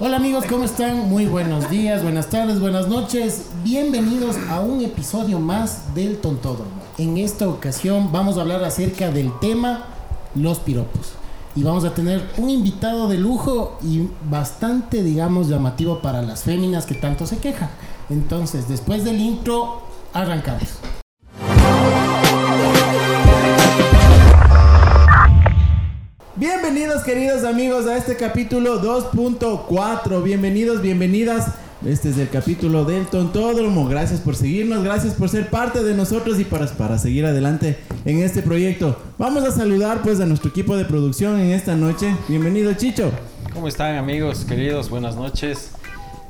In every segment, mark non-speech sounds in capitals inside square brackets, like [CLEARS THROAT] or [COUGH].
Hola amigos, ¿cómo están? Muy buenos días, buenas tardes, buenas noches. Bienvenidos a un episodio más del Tontódromo. En esta ocasión vamos a hablar acerca del tema los piropos. Y vamos a tener un invitado de lujo y bastante, digamos, llamativo para las féminas que tanto se quejan. Entonces, después del intro, arrancamos. Bienvenidos queridos amigos a este capítulo 2.4. Bienvenidos, bienvenidas. Este es el capítulo del Tontódromo. Gracias por seguirnos, gracias por ser parte de nosotros y para, para seguir adelante en este proyecto. Vamos a saludar pues a nuestro equipo de producción en esta noche. Bienvenido Chicho. ¿Cómo están amigos queridos? Buenas noches.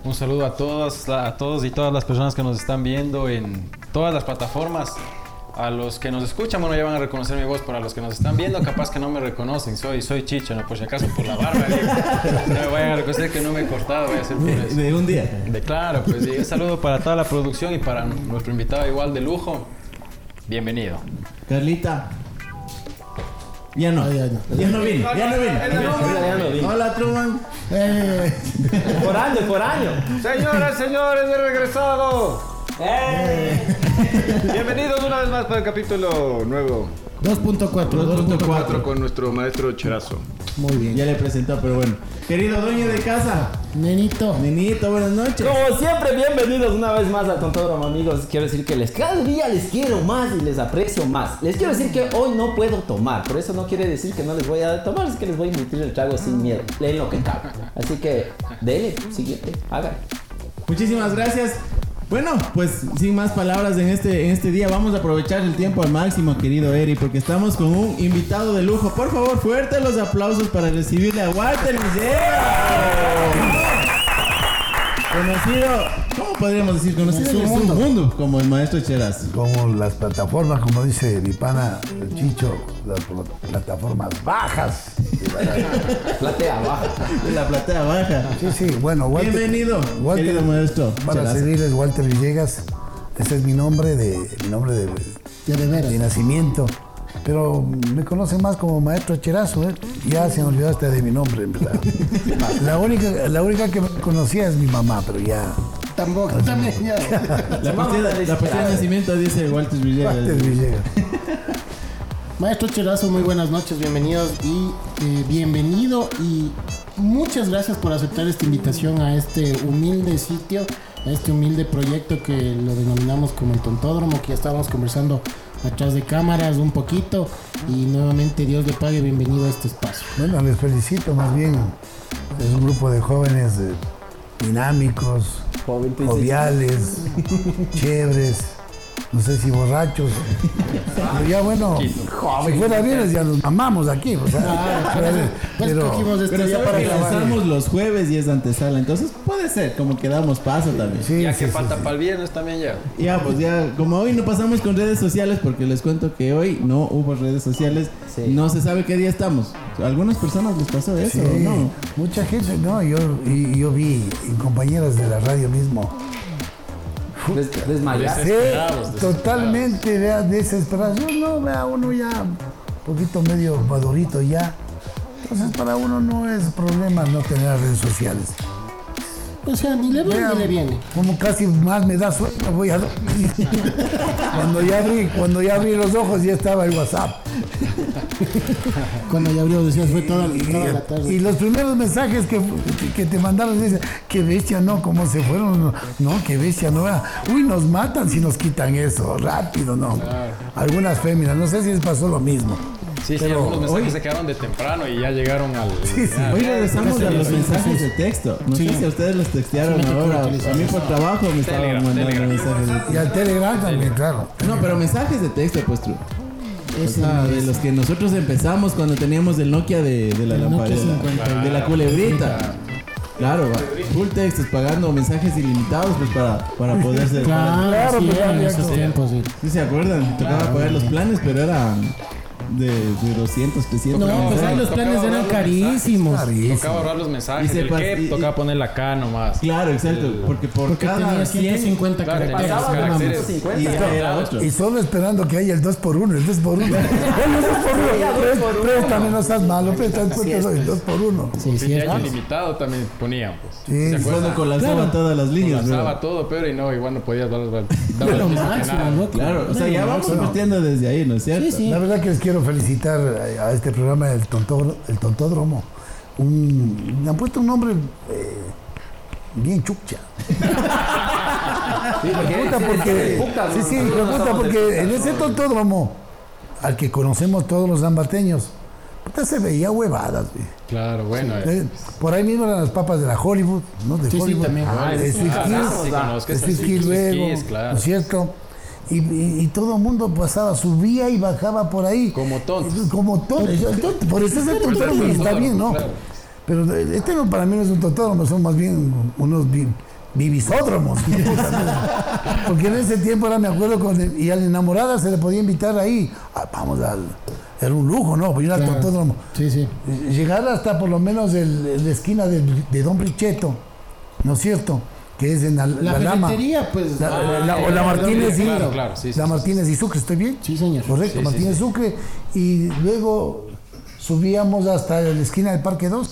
Un saludo a todos, a todos y todas las personas que nos están viendo en todas las plataformas. A los que nos escuchan, bueno, ya van a reconocer mi voz. Para los que nos están viendo, capaz que no me reconocen. Soy, soy Chicho, ¿no? Por si acaso, por la barba. digo. No me vayan a reconocer que no me he cortado. Voy a hacer por De, eso. de un día. De claro, pues sí, un saludo para toda la producción y para nuestro invitado igual de lujo. Bienvenido. Carlita. Ya no. ya no. Ya no vine, ya no vine. Hola Truman. Eh, Por año, por año. Señoras, señores, he regresado. [LAUGHS] Bienvenidos una vez más para el capítulo nuevo 2.4. 2.4 2.4. con nuestro maestro Cherazo. Muy bien. Ya le presentó, pero bueno. Querido dueño de casa. Nenito. Nenito, buenas noches. Como siempre, bienvenidos una vez más al Tontódromo, amigos. Quiero decir que les cada día les quiero más y les aprecio más. Les quiero decir que hoy no puedo tomar, pero eso no quiere decir que no les voy a tomar, es que les voy a emitir el trago sin miedo. Leen lo que cabe. Así que, dele, siguiente, hagan. Muchísimas gracias. Bueno, pues sin más palabras en este, en este día, vamos a aprovechar el tiempo al máximo, querido Eri, porque estamos con un invitado de lujo. Por favor, fuertes los aplausos para recibirle a Walter. Conocido, ¿cómo podríamos decir? Conocido en el mundo como el maestro Cheraz. Como las plataformas, como dice mi pana el Chicho, las pl- plataformas bajas. Platea baja. De [LAUGHS] la platea baja. Sí, sí, bueno, Walter. Bienvenido, querido maestro. Para servirles, Walter Villegas. Ese es mi nombre de, mi nombre de, de nacimiento. Pero me conocen más como maestro Cherazo, ¿eh? Ya se me olvidó hasta de mi nombre, en verdad. [LAUGHS] La única, la única que me conocía es mi mamá, pero ya. Tampoco, también ya. [LAUGHS] La partida, la partida de nacimiento dice Walter Villegas. Walter Villegas. [LAUGHS] Maestro Cherazo, muy buenas noches, bienvenidos y eh, bienvenido y muchas gracias por aceptar esta invitación a este humilde sitio, a este humilde proyecto que lo denominamos como el Tontódromo, que ya estábamos conversando atrás de cámaras un poquito y nuevamente Dios le pague, bienvenido a este espacio. Bueno, les felicito más bien. Es un grupo de jóvenes eh, dinámicos, joviales, [LAUGHS] chéveres, no sé si borrachos. [LAUGHS] Pero ya bueno, si fuera bien, ya nos amamos aquí. o sea, Pues pero- escogimos este Pero sabes para lanzamos los jueves y es antesala, entonces puede ser, como que damos paso también. sí, Ya sí, que sí, falta sí. para el viernes también ya. Ya, pues ya, como hoy no pasamos con redes sociales, porque les cuento que hoy no hubo redes sociales, Sí. no se sabe qué día estamos. A algunas personas les pasó eso, Sí, ¿no? mucha gente, no, yo, yo vi en compañeras de la radio mismo. Des- desmayar. Sí, Desesperados, totalmente vea, desesperados. No, vea, uno ya un poquito medio madurito ya. Entonces para uno no es problema no tener redes sociales. O sea, ni le va ni le viene. Como casi más me da sueño, voy a dormir. [LAUGHS] cuando ya abrí, cuando ya abrí los ojos ya estaba el WhatsApp. Cuando ya abrió, decías, fue toda, toda la Y, tarde. y los primeros mensajes que, que te mandaron dicen, que bestia no, cómo se fueron, no, que bestia no. vea. Uy, nos matan si nos quitan eso, rápido, no. Algunas féminas, no sé si les pasó lo mismo. Sí, sí, algunos mensajes hoy- se quedaron de temprano y ya llegaron al. Sí, sí. ya- Hoy regresamos a los mensajes de texto. No sé si a ustedes los textearon ahora. A mí por trabajo me estaban mandando Telegram. mensajes de Y al Telegram también, claro. No, pero mensajes de texto, pues. O sea, de los que nosotros empezamos cuando teníamos el Nokia de, de la lamparita, 50. de la culebrita. Claro, va. full textos, pagando mensajes ilimitados pues para, para poder ser. Claro, Claro, sí, pues, esos tiempos, sí. Sí se acuerdan, tocaba pagar los planes, pero era de, de 200, 300. No, pues ahí los Tocaba planes eran carísimos. Carísimo. Tocaba ahorrar los mensajes. Y se el y- tocaba ponerla acá nomás. Claro, exacto. Porque por Porque cada tenía 100 150 Claro, caracteres. caracteres. 150. y era otro. Y solo esperando que haya el 2 por 1 el 2 por 1 [LAUGHS] el 2 por 1 Préstame, no seas malo, préstame cuenta el 2 por 1 Sí, sí, año ilimitado también ponían, pues. Sí. Solo colapsaban todas las líneas, bro. Lanzaba todo, pero y no, igual no podías dar el. ¿no? Claro, o sea, ya vamos partiendo desde ahí, ¿no es cierto? Sí, sí. La verdad que les quiero felicitar a este programa El, Tonto, el Tontódromo. Un, le han puesto un nombre eh, bien chucha. Sí, porque Puta, sí, porque, sí, somos de porque en ese tontódromo, al que conocemos todos los zambateños, puta, se veía huevadas. güey. Claro, bueno. eh. Eh, Por ahí mismo eran las papas de la Hollywood, ¿no? De Sí, sí, también. Ah, Ah, es- ah, claro. ¿no es cierto? Y, y- y todo el mundo pasaba, subía y bajaba por ahí. Como tontos. Como tontos. Tonto, Por eso es el tontódromo y está bien, ¿no? Claro. Pero este no, para mí no es un tontódromo, son más bien unos vi- vivisódromos. [LAUGHS] Porque en ese tiempo era, me acuerdo, con el- y a la enamorada se le podía invitar ahí. Ah, vamos al. Era un lujo, ¿no? Pues ir al Claro. tontódromo. Sí, sí. Llegar hasta por lo menos el- la esquina de, de Don Bricheto, ¿no es cierto? Que es en la, La, la Lama. ferretería, pues. La, ah, la- o la Martínez y Claro, claro, sí, sí, la sí, Martínez y Sucre, ¿estoy bien? Sí, señor. Correcto, Sí, sí, Martínez Sucre. Y luego subíamos hasta la esquina del Parque 2,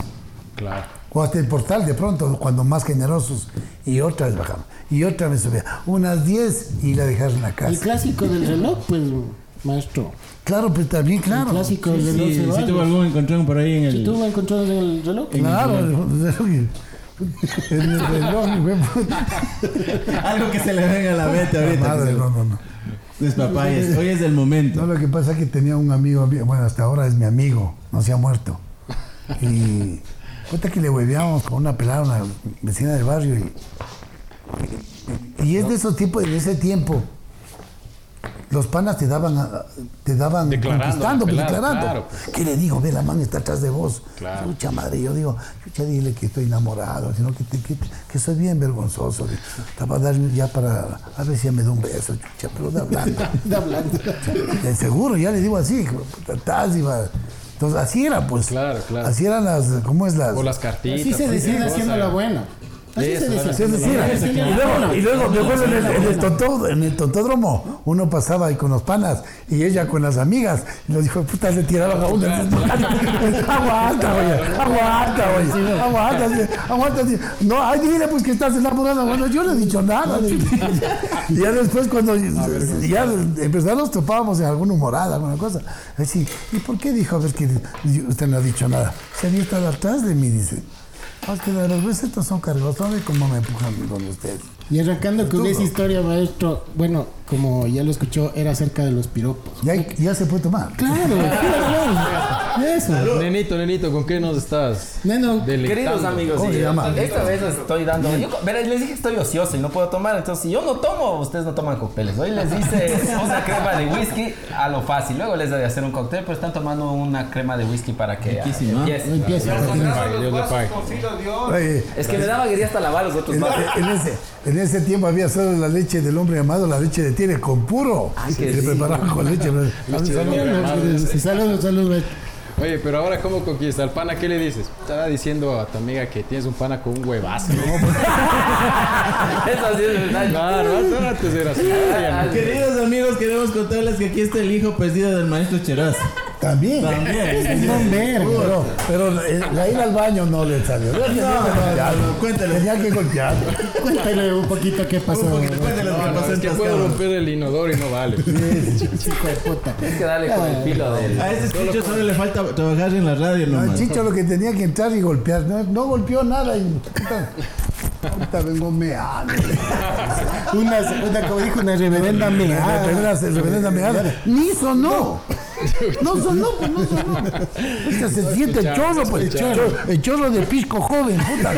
Claro. o hasta el portal de pronto, cuando más generosos. Y otra vez bajamos. Y otra vez subía. Unas 10 y la dejar en la El casa. clásico del reloj, pues, maestro. Claro, pues también, El claro. clásico del reloj. Sí, se va, sí tuvo pues. algún encontrón por ahí en el... ¿Sí tuvo encontrones en el reloj? Claro, en el reloj, güey. Algo que se le venga a la mente ahorita. Madre, no, no, no. Despapayes. Hoy es el momento. No, lo que pasa es que tenía un amigo, bueno, hasta ahora es mi amigo, no se ha muerto. Y cuenta que le hueveábamos con una pelada, una vecina del barrio. Y, y es de esos tipos, de ese tiempo. Los panas te daban, a- te daban Declarando, conquistando, pues, pelado, declarando. claro. ¿Qué le digo? Ve, la man está atrás de vos. Claro. Chucha madre, yo digo, chucha, dile que estoy enamorado, sino que, te- que, que soy bien vergonzoso. Estaba a dar ya para, a ver si ya me da un beso, chucha, pero de hablando. [LAUGHS] De hablando. De seguro, ya le digo así, iba. Entonces, así era, pues. Claro, claro. Así eran las, ¿cómo es las? O las cartitas. Así se decide haciendo la buena. Así Eso, se decide. ahora Así es decir, haciendo y luego, y acuerdo en el, en el tontó- en el tontódromo, uno pasaba ahí con los panas y ella con las amigas, y los hijos de puta se tiraban a uno. aguanta, oye, aguanta, oye, aguanta, aguanta. No, ay, dile pues que estás enamorada. Bueno, yo no he dicho nada. y ya después, cuando ya empezaron, nos topábamos en alguna humorada, alguna cosa. Así, ¿y por qué dijo? A ver, que usted no ha dicho nada. Se había estado atrás de mí, dice. Es que los veces estos son cargosos, ¿y cómo me empujan donde ustedes? Y arrancando con esa historia, maestro, bueno, como ya lo escuchó, era acerca de los piropos. Ya, ya se puede tomar. Claro, claro. Eso. Nenito, nenito, ¿con qué nos estás Neno, deleitando? Queridos amigos, ¿Cómo sí, se llama? esta vez les estoy dando. Yo, verá, les dije que estoy ocioso y no puedo tomar. Entonces, si yo no tomo, ustedes no toman cócteles. Hoy les hice [LAUGHS] una crema de whisky a lo fácil. Luego les doy a hacer un cóctel, pero están tomando una crema de whisky para que Riquísimo, empiece. empieza. Dios le pague. Oye, Es que me daba quería hasta lavar los otros en, en ese, en ese tiempo había solo la leche del hombre llamado la leche de tigre con puro. Ay, que le preparaban con leche. Sí, [LAUGHS] Saludos, saludos. Oye, pero ahora, ¿cómo conquista? ¿Al pana qué le dices? Estaba diciendo a tu amiga que tienes un pana con un huevazo. [LAUGHS] Eso sí es verdad. Claro, antes. Ay, Queridos amigos, queremos contarles que aquí está el hijo perdido del maestro Cheraz. También. También. Verga. Pero, pero eh, la ir al baño no le salió. No, cuéntale. Tenía que golpearlo. Cuéntale un poquito qué pasó. Cuéntales lo que No, no, pasó es en que Tascama. puedo romper el inodoro y no vale. Hijo de puta. Hay que darle con el filo del. A ese chicho solo le falta trabajar en la radio No, nomás. Chicho lo que tenía que entrar y golpear. No, no golpeó nada. Y, puta, puta, vengo meando. Una, una, como dijo, una reverenda meada. reverenda, reverenda meada. Ni sonó. No sonó, pues no sonó. Puta, se siente el chorro, pues. El chorro, el chorro de pisco joven, puta.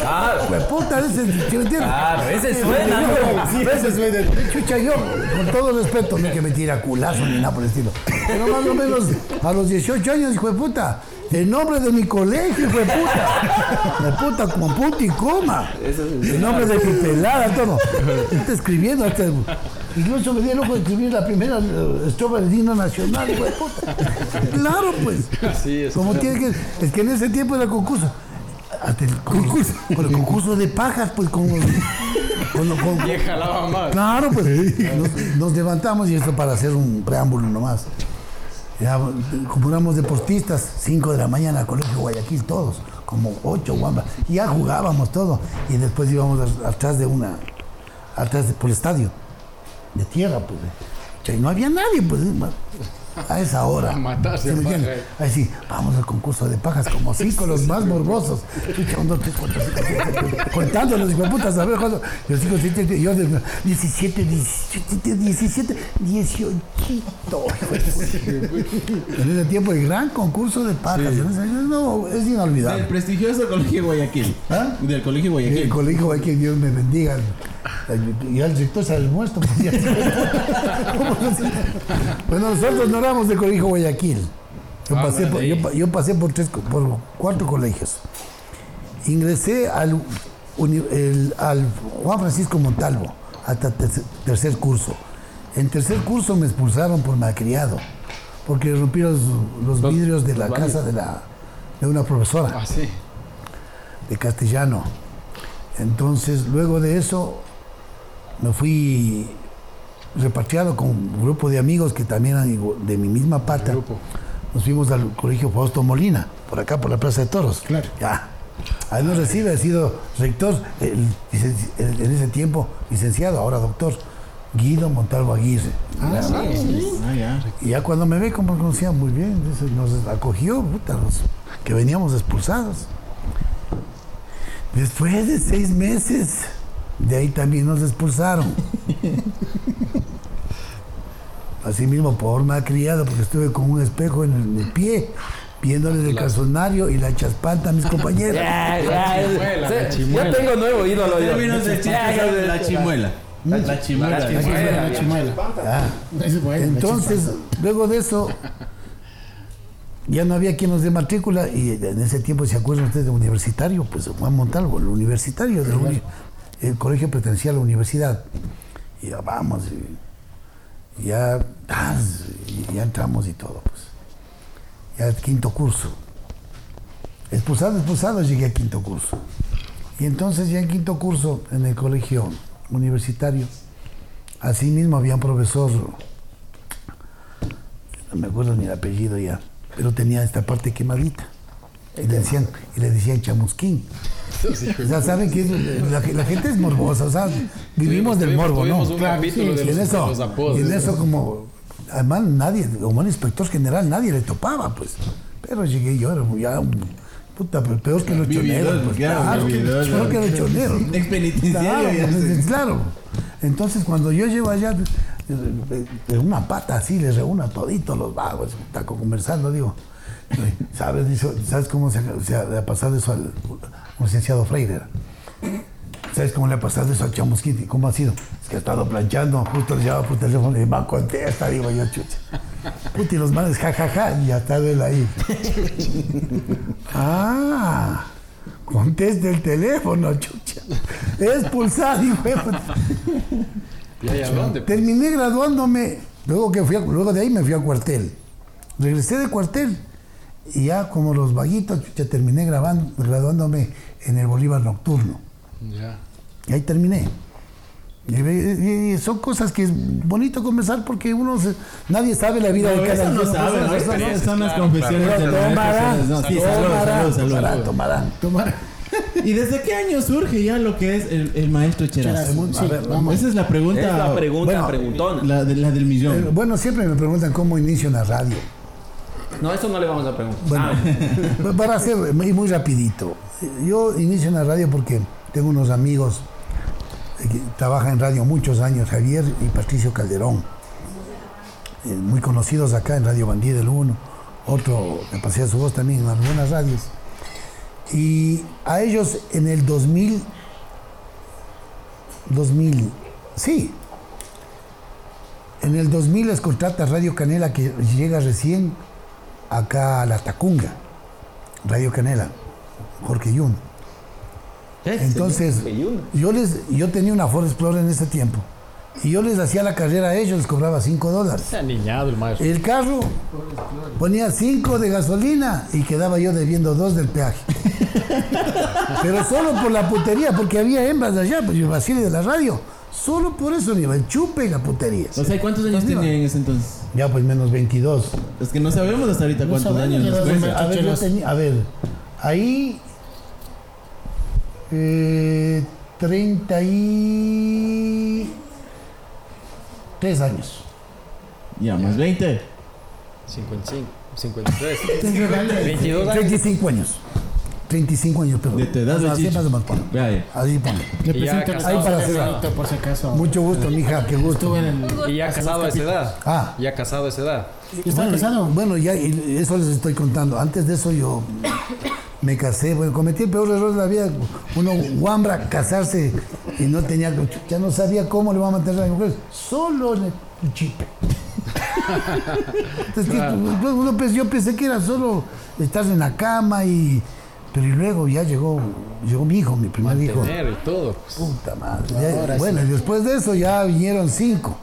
Claro. Pues puta, ese, ¿sí me? Claro, ese suena. ¿no? Sí, ese suena. Chucha, yo, con todo respeto, no es que me tira culazo ni nada por el estilo. Pero más o menos a los 18 años, hijo de puta, el nombre de mi colegio, hijo de puta. De puta, como punto y coma. Eso es- El nombre de mi pelada, todo. Está escribiendo hasta. Incluso me di el de escribir la primera eh, estrofa del himno nacional, güey, puta. [LAUGHS] Claro, pues. Así es. Como tiene que. Es que en ese tiempo era concurso. Hasta el concurso. Con el concurso de pajas, pues con. con- con- Y jalaba más. claro, pues. Nos, nos levantamos y esto para hacer un preámbulo nomás. Ya, deportistas, 5 de la mañana, Colegio Guayaquil, todos, como 8 guambas. Ya jugábamos todo. Y después íbamos atrás de una. atrás de- por el estadio. De tierra, pues. Y no había nadie, pues. A esa hora. A matarse ¿Sí a? Ahí sí, vamos al concurso de pajas, como cinco los más morbosos. Chucha, un, dos, tres, cuatro, Contando los putas, a ver cuánto. Yo cinco, siete, yo de 17, 17, 17, 18. En ese tiempo el gran concurso de pajas. Ese- No, es Del inolvidable. prestigioso Colegio Guayaquil. ¿Ah? Del Colegio El Guayaquil. colegio hay que Dios me bendiga. Y al director se el muerto. pues, ya. ¿Cómo no se- Bueno, nosotros no éramos de colegio Guayaquil. Yo Ah, pasé, por, yo, pa- yo pasé por, tres, por cuatro colegios. Ingresé al, uni- el- al Juan Francisco Montalvo hasta tercer, tercer curso. En tercer curso me expulsaron por malcriado, porque rompí los, los vidrios de la casa de, la, de una profesora Así. de castellano. Entonces, luego de eso, me fui repatriado con un grupo de amigos que también eran de mi misma pata. Nos fuimos al colegio Fausto Molina, por acá, por la Plaza de Toros. Claro. Ya. Ahí nos recibe, ha sido rector, el licen- el- en ese tiempo licenciado, ahora doctor, Guido Montalvo Aguirre. Ya, Ah, ya. y ya cuando me ve, como conocía muy bien, nos acogió, puta, los que veníamos expulsados. Después de seis meses, de ahí también nos expulsaron. Así mismo por malcriado, porque estuve con un espejo en el, en el pie, viéndole el calzonario y la chaspanta a mis compañeros. [LAUGHS] Ya, ya, chimuela, sí, la Yo chimuela. tengo nuevo ídolo. yo. De la chimuela. La chimuela. La La chimuela, la chimuela. Ah. Ese es bueno, la Entonces, luego de eso, ya no había quien nos dé matrícula y en ese tiempo, ¿se acuerdan ustedes de universitario? Pues Juan Montalvo, el universitario, del uni- el colegio pertenecía a la universidad. Y ya vamos, y ya, y ya entramos y todo, pues. Ya el quinto curso. Expulsado, expulsado, llegué a quinto curso. Y entonces ya en quinto curso, en el colegio universitario, así mismo había un profesor, no me acuerdo ni el apellido ya, pero tenía esta parte quemadita. Y le decían, y le decían chamusquín. O sea, saben que la, la gente es morbosa, o sea, vivimos del morbo, ¿no? un capítulo de y en eso, de los apodos. y en eso como, además nadie, como un inspector general, nadie le topaba, pues. Pero llegué yo, era ya un, puta, pero peor que los choneros, pues, claro, claro, peor que los choneros. [LAUGHS] Claro, pues, claro. Entonces cuando yo llego allá, de- una pata así, les reúno a toditos los vagos, está conversando, digo, ¿sabes, ¿sabes cómo se, se ha pasado eso al un licenciado Freire? ¿Sabes cómo le ha pasado eso al Chamusquín? ¿Cómo ha sido? Es que ha estado planchando, justo le llamaba por teléfono y me contesta, digo yo, chucha. Puta, y los manes, jajaja, y ya está él ahí. ah, conteste el teléfono, chucha. Expulsado, hijo. Terminé graduándome, luego, que fui a- luego de ahí me fui a cuartel. Regresé de cuartel y ya como los vaguitos, ya terminé grabando, graduándome en el Bolívar Nocturno. Ya. Y ahí terminé. Y, y- y son cosas que es bonito conversar porque uno se- nadie sabe la vida No, de cada eso no sabe, ¿no? Eso no- son las confesiones claro. del maestro Tomarán, Ceres. No, sí, salud, tomarán, salud, salud. tomarán, tomarán. Tomar. ¿Y desde qué año surge ya lo que es el, el maestro Cherazo? Sí. Esa es la pregunta. Es la pregunta Bueno, preguntona. la, de- la del Eh, millón. Bueno, siempre me preguntan cómo inicio en la radio. No, eso no le vamos a preguntar. Bueno, Ah, [LAUGHS] para hacer muy, muy rapidito. Yo inicio en la radio porque tengo unos amigos que trabajan en radio muchos años, Javier y Patricio Calderón, eh, muy conocidos acá en Radio Bandí del 1, otro que pasea su voz también en algunas radios. Y a ellos en el 2000, 2000, sí, en el 2000 les contrata Radio Canela que llega recién acá a la Tacunga, Radio Canela, Jorge Yun. ¿qué? Entonces, yo les, yo tenía una Ford Explorer en ese tiempo Y yo les hacía la carrera a ellos, les cobraba 5 dólares. Niñado el maestro. El carro ponía 5 de gasolina y quedaba yo debiendo 2 del peaje. [LAUGHS] Pero solo por la putería, porque había hembras de allá, pues yo vacile de la radio. Solo por eso me iba el chupe y la putería. O sea, ¿cuántos años tenía en ese entonces? Ya pues menos 22. Es que no sabemos hasta ahorita No cuántos años cuenta. A ver, yo tenía- a ver, ahí eh, 33 años. Ya, más 20. 55, 53. Te regalo. 22 años. 35 años. 35 años, pero De tu edad, así a Ahí para por si acaso. Mucho gusto, mija, qué gusto. Estuve en el. Y ya casado a esa edad. Ah. Ya casado a esa edad. capítulos. ¿Está bueno, casado? Bueno, ya y eso les estoy contando. Antes de eso yo me casé, bueno, cometí el peor error de la vida. Uno guambra casarse y no tenía, ya no sabía cómo le va a mantener a la mujer, solo en el chip. [LAUGHS] Entonces, que, pues, uno yo pensé que era solo estar en la cama y pero y luego ya llegó llegó mi hijo, mi primer hijo. Tener y todo. pues. Puta madre. ya- bueno, y después de eso ya vinieron cinco.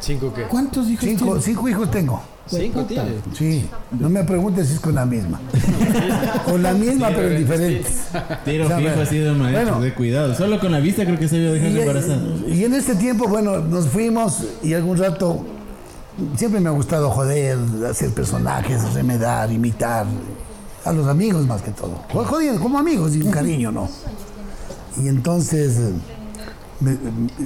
¿Cinco qué? ¿Cuántos hijos Cinco, cinco hijos tengo. Cinco tiene. Sí, no me preguntes si es con la misma. [LAUGHS] con la misma, pero diferente. Tiro O sea, fijo bueno, así de maestro, bueno. de cuidado. Solo con la vista creo que se vio dejar Y, embarazada. y en este tiempo, bueno, nos fuimos y algún rato siempre me ha gustado joder, hacer personajes, remedar, imitar a los amigos más que todo. Jodiendo, como amigos y un cariño, ¿no? [LAUGHS] Y entonces, eh, me-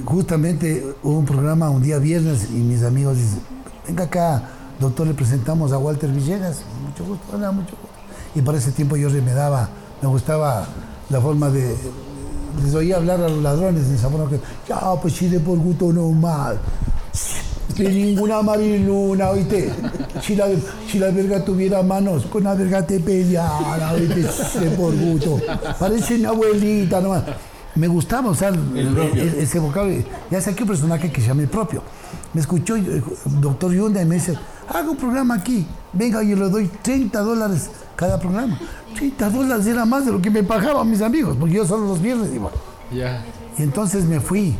justamente hubo un programa un día viernes y mis amigos dicen, venga acá, doctor, le presentamos a Walter Villegas. Mucho gusto, hola, mucho gusto. Y para ese tiempo yo remedaba, me gustaba la forma de... Les oía hablar a los ladrones en esa forma que, ya, pues si de por gusto no más. [LAUGHS] Sin ninguna mariluna, oíste. Si la, si la verga tuviera manos, con la verga te peleara, de por gusto. Parece mi abuelita nomás. Me gustaba usar el- el- ese vocablo. Ya saqué un personaje que se llama el propio. Me escuchó el doctor Yunda y me dice, haga un programa aquí. Venga, yo le doy 30 dólares cada programa. 30 dólares era más de lo que me pagaban mis amigos, porque yo solo los viernes iba. Ya. Y entonces me fui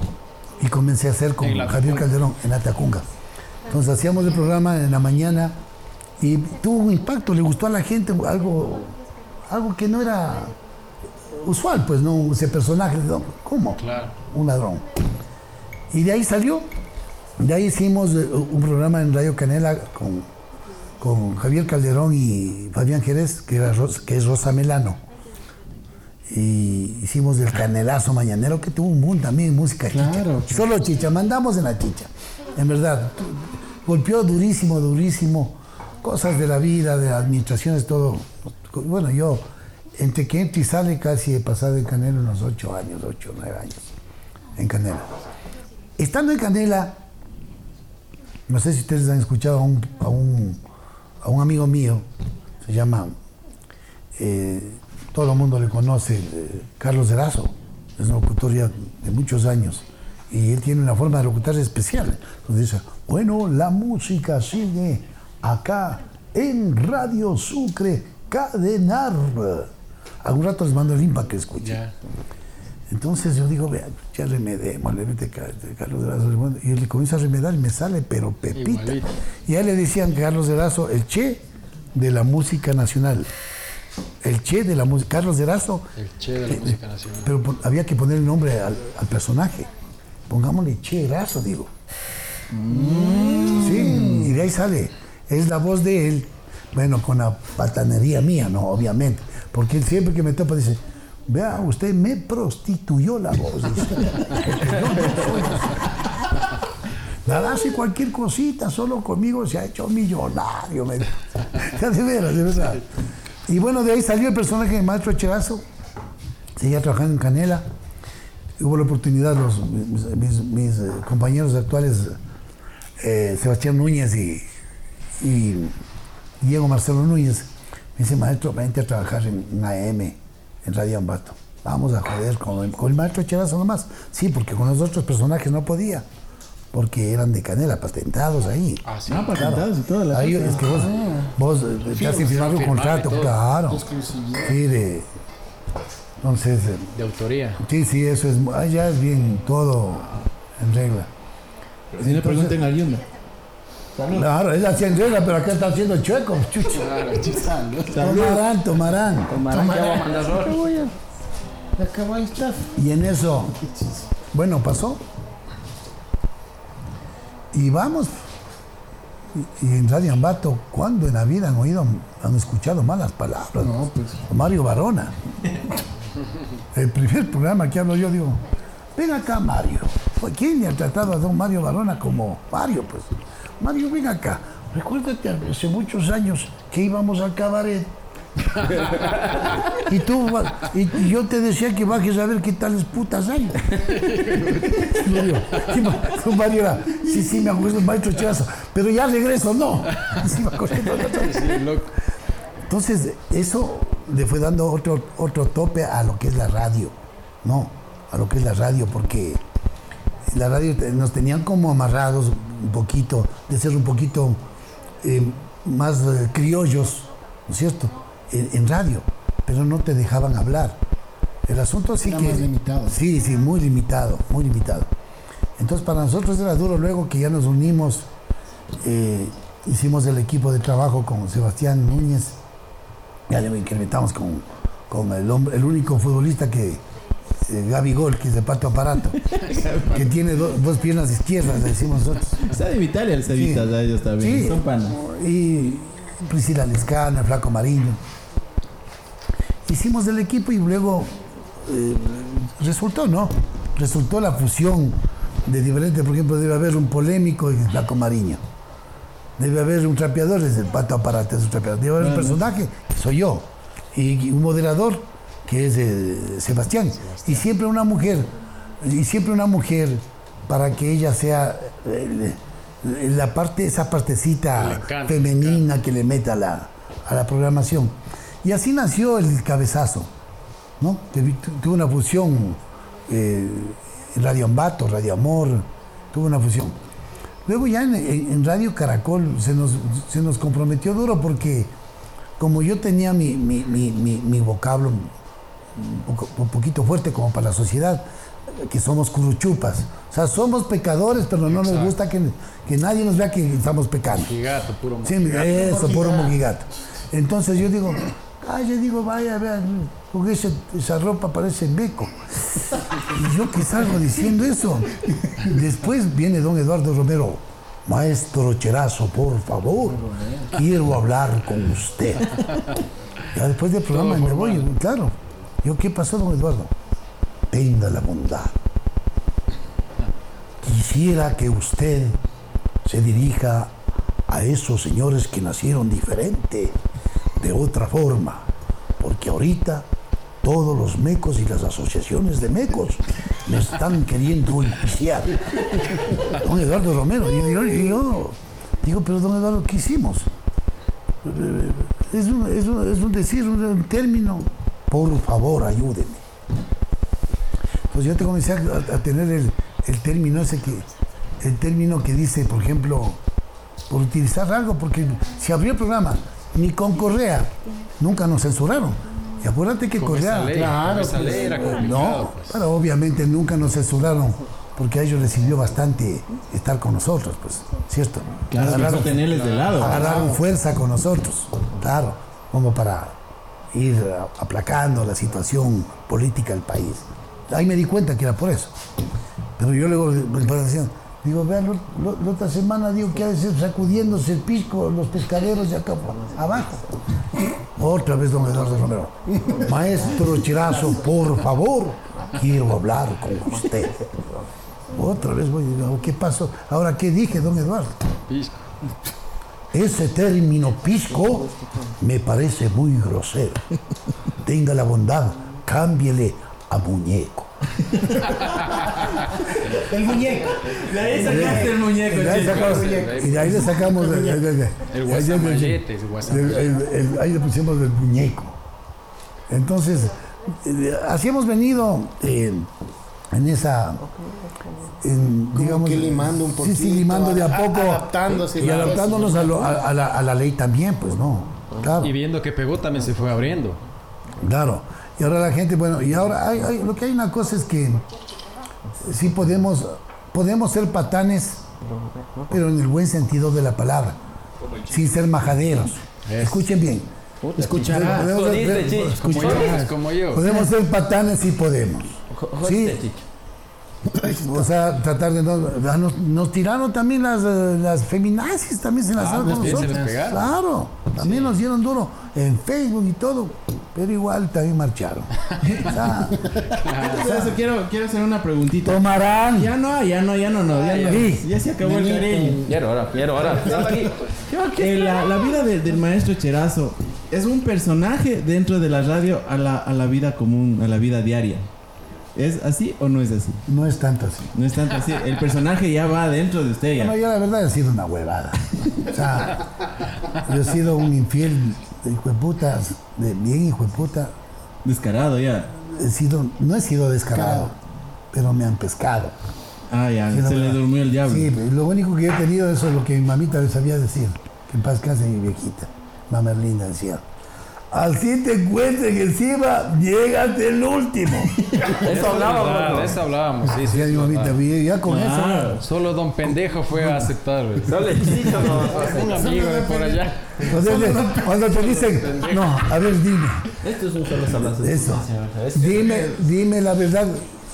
y comencé a hacer con Javier. Calderón en la Tacunga. Entonces hacíamos el programa en la mañana y tuvo un impacto, le gustó a la gente algo, algo que no era usual, pues, ¿no? Ese personaje, ¿no? ¿cómo? Claro. Un ladrón. Y de ahí salió, de ahí hicimos eh, un programa en Radio Canela con, con Javier Calderón y Fabián Jerez, que, era que es Rosa Melano y hicimos el canelazo mañanero que tuvo un boom también música chicha. Claro. Solo chicha, mandamos en la chicha. En verdad, golpeó durísimo, durísimo. Cosas de la vida, de administraciones, todo. Bueno, yo, entre que entra y sale, casi he pasado en Canela unos ocho años, ocho, nueve años. En Canela. Estando en Canela, no sé si ustedes han escuchado a un amigo mío, se llama eh, todo el mundo le conoce, eh, Carlos Erazo, es un locutor ya de muchos años, y él tiene una forma de locutar especial. Entonces dice, bueno, la música sigue acá en Radio Sucre, Cadenar. Algún rato les mando el para que escuchen. Ya. Entonces yo digo, vea, ya remedemos, le mete Carlos Erazo, y él le comienza a remedar y me sale, pero pepita. Igualito. Y a él le decían Carlos Erazo, el che de la música nacional. El che de la música, Carlos Erazo, El che de la música nacional. pero había que poner el nombre al, al personaje. Pongámosle Che Erazo, digo. Sí, y de ahí sale. Es la voz de él, bueno, con la patanería mía, ¿no? Obviamente. Porque él siempre que me topa dice, vea, usted me prostituyó la voz. [LAUGHS] Nada, hace cualquier cosita, solo conmigo se ha hecho millonario. Me... [LAUGHS] De veras, de verdad. Y bueno, de ahí salió el personaje de Maestro Cherazo. Seguía trabajando en Canela. Hubo la oportunidad, los, mis, mis- mis, eh, compañeros actuales, eh, Sebastián Núñez y, y Diego Marcelo Núñez, me dice, maestro, vente a trabajar en, AM, en Radio Ambato. Vamos a joder con, el- con el maestro Cherazo nomás. Sí, porque con los otros personajes no podía, porque eran de Canela, patentados ahí. Ah, sí. Ah, patentados y toda la Ahí es que vos, vos eh, te hacen firmar un contrato, claro. Sí, de. Entonces, eh, De autoría. sí, sí, eso es. mu- ah, ya es bien todo en regla. Si le pregunten a Yunda. Claro, él hacía en regla, pero acá está haciendo chueco. chucho. [LAUGHS] Tomarán, tomarán. Tomarán manda error. Acabó ahí está. Y en eso, bueno, pasó. Y vamos. Y, y en Radio Ambato, ¿cuándo en la vida han oído, han escuchado malas palabras? No, pues. Mario Barona. [LAUGHS] El primer programa que hablo yo digo, ven acá Mario. Pues, ¿Quién le ha tratado a don Mario Barona como Mario? Pues, Mario, ven acá. Recuérdate hace muchos años que íbamos al cabaret. [LAUGHS] y tú y, yo te decía que bajes a ver qué tales putas hay. [LAUGHS] Mario, Mario era, sí, sí, me acuerdo, maestro Chazo, pero ya regreso, no. [LAUGHS] Entonces, eso le fue dando otro, otro tope a lo que es la radio, ¿no? A lo que es la radio, porque la radio nos tenían como amarrados un poquito, de ser un poquito eh, más eh, criollos, ¿no es cierto? En, en radio, pero no te dejaban hablar. El asunto sí Era que... más limitado. Sí, sí, muy limitado, muy limitado. Entonces para nosotros era duro luego que ya nos unimos, eh, hicimos el equipo de trabajo con Sebastián Núñez, ya le incrementamos con, con el, hombre, el único futbolista que, eh, Gaby Gol, que es de pato aparato, [LAUGHS] que tiene do- dos piernas izquierdas, le decimos nosotros. Está de Vitalia el Cevita, Sí. ellos también. Sí. Son panas. Y Priscila Lescana, el Flaco Mariño. Hicimos el equipo y luego eh, resultó, ¿no? Resultó la fusión de diferentes, por ejemplo, debe haber un polémico en Flaco Mariño. Debe haber un trapeador, es el Pato Aparato, es un trapeador. Debe haber un personaje, que soy yo. Y un moderador, que es eh, Sebastián. Y siempre una mujer, y siempre una mujer, para que ella sea eh, la parte, esa partecita femenina que le meta la, a la programación. Y así nació el cabezazo, ¿no? Tuvo una fusión, eh, Radio Ambato, Radio Amor, tuvo una fusión. Luego ya en, en- en Radio Caracol se nos, se nos comprometió duro porque como yo tenía mi, mi- mi- mi- mi vocablo un, poco- un poquito fuerte como para la sociedad, que somos curuchupas. O sea, somos pecadores, pero no nos gusta que, que nadie nos vea que estamos pecando. Gigato, puro Sí, eso, puro mojigato. Entonces yo digo, ay, yo digo, vaya, vean, con ese- esa ropa parece meco. Y yo que salgo diciendo eso. Después viene don Eduardo Romero, maestro Cherazo, por favor, quiero hablar con usted. Ya después del programa me voy, claro. Yo, ¿qué pasó, don Eduardo? Tenga la bondad. Quisiera que usted se dirija a esos señores que nacieron diferente, de otra forma, porque ahorita todos los mecos y las asociaciones de mecos me están queriendo enjuiciar. Don Eduardo Romero, y yo, digo, pero don Eduardo, ¿qué hicimos? Es un, es un- es un decir, un término, por favor, ayúdenme. Pues yo te comencé a, a tener el, el término ese que, el término que dice, por ejemplo, por utilizar algo, porque si abrió el programa, ni con Correa, nunca nos censuraron. Y acuérdate que Con esa Correa, ley, claro, con esa pues, ley era no, pues. pero obviamente nunca nos censuraron, porque a ellos les sirvió bastante estar con nosotros, pues, ¿cierto? Claro, Agarraron- tenerles de lado. agarraron fuerza con nosotros, claro, como para ir aplacando la situación política del país. Ahí me di cuenta que era por eso. Pero yo luego me digo, vean, la otra semana digo que ha de ser sacudiéndose el pisco los pescaderos de acá abajo. Otra vez, don Eduardo Romero. Maestro Chirazo, por favor, quiero hablar con usted. Otra vez voy, digo, ¿qué pasó? Ahora, ¿qué dije, don Eduardo? Pisco. Ese término pisco me parece muy grosero. Tenga la bondad, cámbiele a muñeco. [LAUGHS] El muñeco. De ahí sacaste el muñeco, Y de ahí sacamos, y de ahí le sacamos el, el- el- ahí le pusimos el muñeco. Entonces, eh, así hemos venido eh, en esa, en, digamos, que limando un sí, sí, poquito, limando de a a- poco adaptándose, y adaptándonos a, lo- a- a la, a la ley también, pues no, claro. Y viendo que pegó también se fue abriendo. Claro. Y ahora la gente, bueno, y ahora hay, hay- lo que hay una cosa es que sí podemos podemos ser patanes, pero en el buen sentido de la palabra, sin ser majaderos. Escuchen bien. Escucharás. Podemos ser-. Podemos patanes y podemos. Sí. O sea, tratar de no. ah, Nos, nos tiraron también las, eh, las feminazis, también se lanzaron con también se nosotros. Claro, también nos dieron duro en Facebook y todo, pero igual también marcharon. [LAUGHS] O sea, Antes de eso, quiero, quiero hacer una preguntita. tomarán. Ya no, ya no, ya no, no. Ya, no. Sí. ya se acabó el cariño. Quiero ahora, quiero ahora. [LAUGHS] Eh, la, la vida de- del maestro Cherazo es un personaje dentro de la radio a la, a la vida común, a la vida diaria. ¿Es así o no es así? No es tanto así. No es tanto así. El personaje ya va dentro de usted ya. Bueno, yo la verdad he sido una huevada. O sea, yo he sido un infiel de hijo de puta, de bien hijo de puta. Descarado ya. He sido, no he sido descarado, pero me han pescado. Ah, ya. Sí, se le durmió el diablo. Sí, lo único que he tenido eso es lo que mi mamita le sabía decir. Que en paz case mi viejita. Mamá Erlinda decía. Así te encuentres encima, llegas el último. [LAUGHS] Eso hablábamos, eso hablábamos, sí, sí. Decía es mi mamita, verdad. "Bien, ya con eso. Solo Don Pendejo fue a aceptar, güey. Solo el Chicho no. [LAUGHS] Un amigo de por allá. Entonces, cuando te dicen, no, a ver, dime, Esto es un solo sablazo. Eso. dime, dime la verdad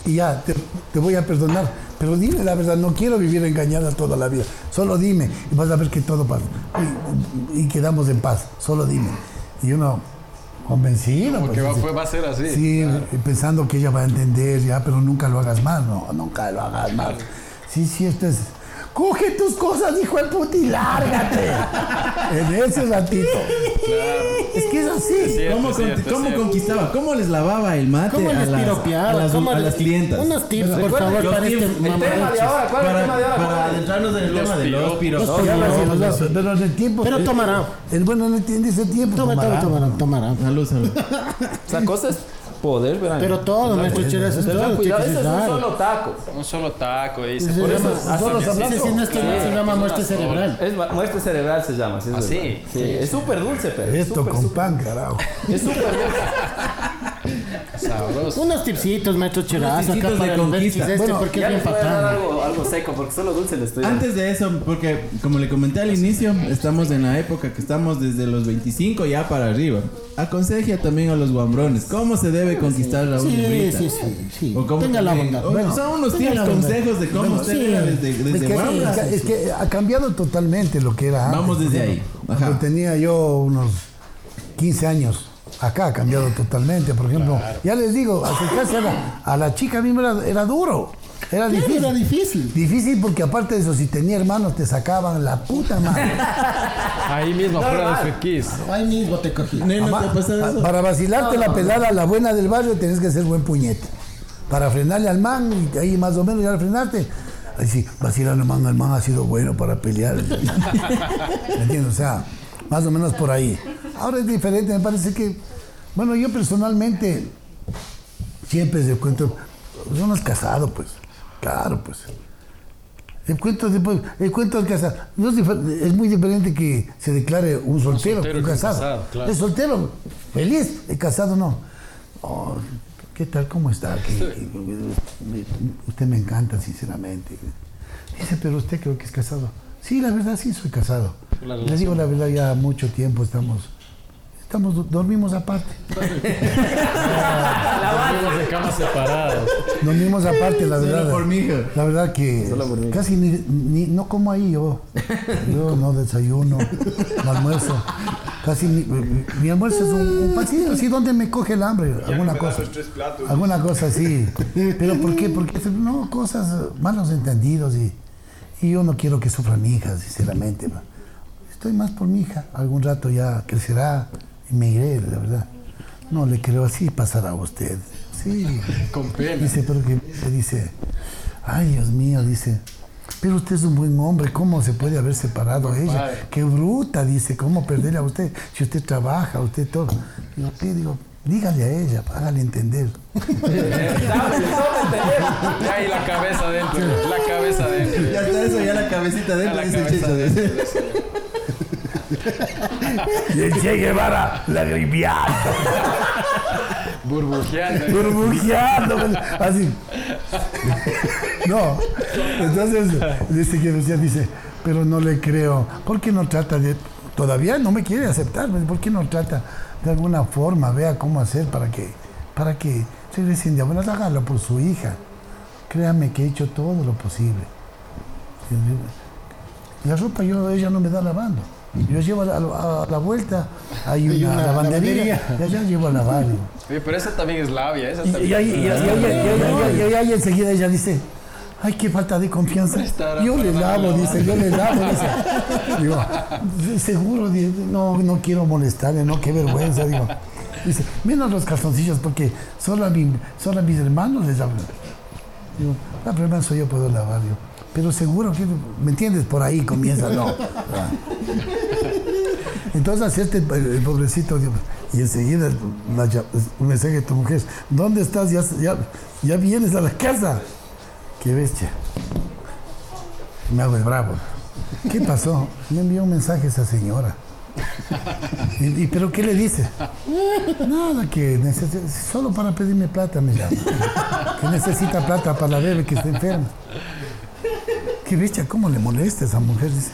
y ya, te, te voy a perdonar. Pero dime la verdad, no quiero vivir engañada toda la vida. Solo dime y vas a ver que todo pasa. Y, y quedamos en paz, solo dime. Y uno, convencido. Porque pues, va, a ser así. Sí, pensando que ella va a entender ya, pero nunca lo hagas más, no, nunca lo hagas más. Sí, sí, esto es. Coge tus cosas, hijo de puta, y lárgate. [LAUGHS] en ese ratito. Es que es así. cierto, ¿Cómo, es cierto, es cómo conquistaba? ¿Cómo les lavaba el mate ¿Cómo a, les las, piropeaba? a, las, ¿Cómo a les- las clientas? Unos tips, por favor, para tips, este el tema de ahora, ¿cuál es el tema de ahora? para adentrarnos en el tema de los piropos. pero, en el tiempo. Pero tomará. El bueno no entiende ese tiempo. Toma, toma, tomará. tomará, tomará. Salud, salud. [LAUGHS] Esa cosa es poder, verán. Pero todo, maestro Cheras, es todo. cuidado, que es un solo taco. Un solo taco, dice. Se Por eso. Se llama muerte cerebral. Es muerte cerebral se llama. Sí, es ¿Ah, súper dulce, pero. es Esto con pan, carajo. Es súper dulce. Sabroso. Unos tipsitos, maestro Cherazo, acá tipsitos de para conquista. Este, Bueno, porque Ya es bien les voy a dar patán. algo, algo seco, porque solo dulce le estoy dando. Antes de eso, porque como le comenté al inicio, estamos en la época que estamos desde los 25 ya para arriba. Aconseja también a los guambrones cómo se debe conquistar a una Sí, sí, sí, sí. O cómo Tenga la bondad. o- Bueno, son unos tips, la consejos de cómo Bueno, usted sí. era desde, Es desde es que- es que ha cambiado totalmente lo que era antes. Vamos desde ahí. Ajá. Cuando tenía yo unos 15 años, acá ha cambiado totalmente. Por ejemplo, ya les digo, acercarse a la, a la chica misma era, era duro. Era Claro, difícil. era difícil. Difícil porque aparte de eso, si tenía hermanos, te sacaban la puta madre. Ahí mismo, fuera de su kiss. Ahí mismo te cogí. ¿No, no te eso? Para vacilarte la pelada, la buena del barrio, tenés que ser buen puñete. Para frenarle al man, y ahí más o menos ya le frenaste. Ahí sí, vacilar al man, el man ha sido bueno para pelear. [LAUGHS] ¿Me entiendes? O sea, más o menos por ahí. Ahora es diferente, me parece que, bueno, yo personalmente siempre se cuento, uno es casado, pues, claro, pues. El cuento, después, el cuento del casado. No es, muy diferente que se declare un soltero, un casado. casado, claro. Es soltero, feliz, el casado no. Oh, ¿Qué tal? ¿Cómo está? Usted me encanta, sinceramente. Dice, pero usted creo que es casado. Sí, la verdad sí soy casado. La Le digo la verdad, ya mucho tiempo estamos, estamos dormimos aparte. Dormimos en camas separadas. Dormimos aparte, la verdad. La verdad que casi ni, ni- no como ahí yo. Yo no desayuno, no almuerzo. Casi ni, mi almuerzo es un, un pancito así donde me coge el hambre, alguna cosa. Alguna cosa así. Pero ¿por qué? Porque no, cosas, malos entendidos y, y yo no quiero que sufra mi hija, sinceramente. ma. Estoy más por mi hija. Algún rato ya crecerá y me iré, la verdad. No le creo así pasará a usted. Sí. [LAUGHS] Con pena. Dice, pero que me dice, ay Dios mío, dice, pero usted es un buen hombre, ¿cómo se puede haber separado a ella? padre. Qué bruta, dice, ¿cómo perderle a usted? Si usted trabaja, usted todo. Digo, ¿qué? Digo, dígale a ella, hágale entender. [LAUGHS] [LAUGHS] Ahí la cabeza adentro. La cabeza adentro. Ya está eso, ya la cabecita dentro dice chicho. Y el Che Guevara, la griviada. Burbujeando. burbujeando, así. No, entonces dice que decía, dice, pero no le creo. ¿Por qué no trata de, todavía no me quiere aceptar? ¿Por qué no trata de alguna forma, vea cómo hacer para que, para que regresen de bueno, hágalo por su hija. Créame que he hecho todo lo posible. La ropa yo, ella no me da lavando. Yo llevo a la, a la vuelta, hay una, una lavandería, y allá llevo a lavar. Oye, pero esa también es labia, esa Y, también y ahí, enseguida ella dice, ay, qué falta de confianza. Yo le lavo, dice, yo le lavo, dice. [LAUGHS] Digo, seguro, dice, no, no quiero molestarle, no, qué vergüenza, digo. Dice, menos los calzoncillos, porque solo a, mi, solo a mis hermanos les hablo. Digo, la problema soy yo, puedo lavar, digo. Pero seguro que, ¿me entiendes? Por ahí comienza, no. Entonces este, el, pobrecito, y enseguida la un mensaje de tu mujer, ¿dónde estás? Ya, ya, ya vienes a la casa. Qué bestia. Me hago el bravo. ¿Qué pasó? Me envió un mensaje esa señora. ¿Y, pero qué le dice? Nada, que solo para pedirme plata me llama. Que necesita plata para la bebé que está enferma. Qué bestia, ¿cómo le molesta a esa mujer? Dice,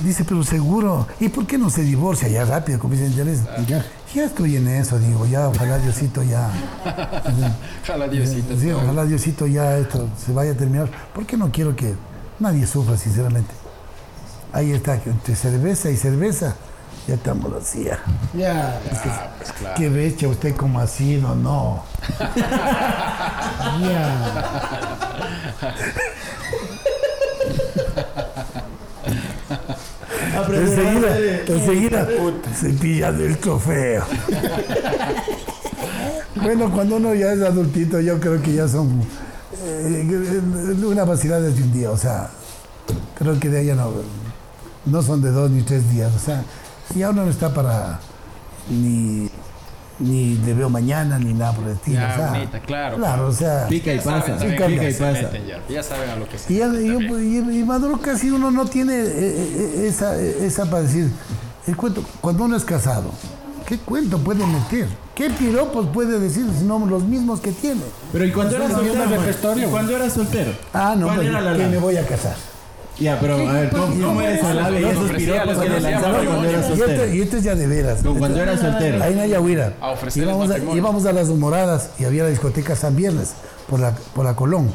dice, pero seguro. ¿Y por qué no se divorcia ya rápido? Como dicen, ya, les- Ya. ya estoy en eso, digo, ya, ojalá Diosito ya. [LAUGHS] Jala Diosito. Sí, ojalá Diosito ya esto se vaya a terminar. Porque no quiero que nadie sufra, sinceramente. Ahí está, entre cerveza y cerveza, ya estamos así. ya. Ya. Qué bestia usted como ha sido, no. [LAUGHS] Ya. [LAUGHS] Enseguida, enseguida. Se pilla del trofeo. bueno, cuando uno ya es adultito, yo creo que ya son eh, una vacilada de un día, o sea, creo que de ella no, no son de dos ni tres días, o sea, ya uno no está para ni ni le veo mañana ni nada por el estilo. Ya, o sea, bonita, claro. Claro, o sea. Pica y Ya saben pasa, pica y pasa. ya. Ya saben a lo que se Y, ya- y yo- y- y Maduro casi uno no tiene eh, eh, esa, esa para decir, el cuento, cuando uno es casado, ¿qué cuento puede meter? ¿Qué piropos puede decir si no los mismos que tiene? Pero ¿y cuando era soltero? repertorio. ¿Y cuando era soltero? Ah, no, ¿Cuál pues, era la que me voy a casar. Ya, pero a ver, ¿cómo, cómo era esa labia y esos piropos que le cuando era Y esto, soltero? y esto es ya de veras. No, cuando era soltero. Ahí en Ayahuira. A Íbamos a, íbamos a las Moradas y había la discoteca San Viernes por la, por la Colón.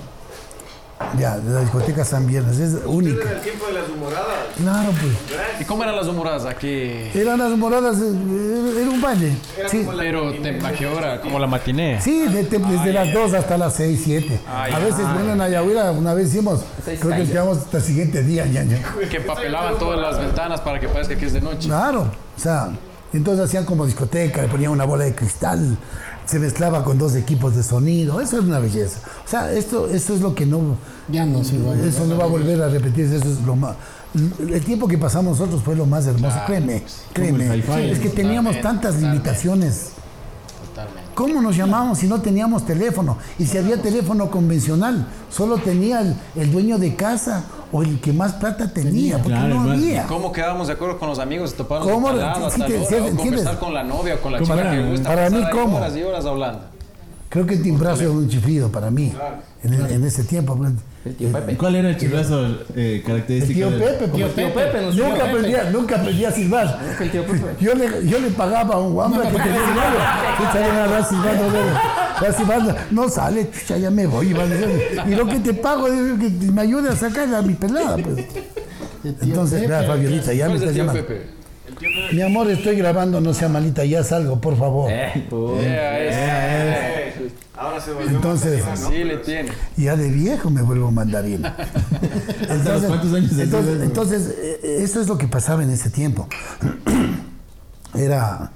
Ya, de la discoteca San Viernes, es única. el tiempo de las humoradas. Claro, pues. ¿Y cómo eran las humoradas aquí? Eran las Moradas, eh, era un baile. Sí. Pero, te- ¿a qué hora? Como la matiné. Sí, de- de- desde las 2 hasta las 6, 7. Ay, a veces, bueno, en Ayahuira, una vez hicimos, creo que calles. quedamos hasta el siguiente día. Ya, ya. Que papelaban todas las ventanas para que parezca que es de noche. Claro, o sea, entonces hacían como discoteca, le ponían una bola de cristal, se mezclaba con dos equipos de sonido, eso es una belleza. O sea, esto, esto es lo que no, Ya no se eso no va a volver a repetirse, eso es lo más. El tiempo que pasamos nosotros fue lo más hermoso, créeme, créeme. Es que teníamos Totalmente, tantas limitaciones. Totalmente. ¿Cómo nos llamábamos si no teníamos teléfono? Y si había teléfono convencional, solo tenía el, el dueño de casa o el que más plata tenía, porque Claro, no más- había. ¿Cómo quedábamos de acuerdo con los amigos? ¿Cómo? de tal lado a Sí, hora, sí, o ¿entiendes? conversar con la novia o con la ¿Cómo chica era? que le gusta Para mí, ¿cómo? horas y horas hablando. Creo que el timbrazo era un chiflido para mí, en, el- en ese tiempo. Pues. El tío Pepe. ¿Cuál era el chiflazo eh, El característico? tío del- Pepe, Tío porque Tío Pepe, no sé. nunca, aprendí, a- nunca aprendí a silbar. El tío Pepe. Yo le, yo le pagaba a un guambra que tenía dinero. Y salían a dar silbando. No sale, chucha, ya me voy. Y lo que te pago, digo, que me ayude a sacar a mi pelada. Pues. Entonces, Pepe. Fabiolita, ya me ¿Cuál es estás el tío llamando. Pepe? Mi amor, estoy grabando, no sea malita, ya salgo, por favor. Eh, puh. Yeah, es- Ahora se volvió Entonces, Sí le tiene. ya de viejo me vuelvo mandarín. [LAUGHS] los cuántos años entonces, entonces, eh, eso es lo que pasaba en ese tiempo. [CLEARS THROAT] Era,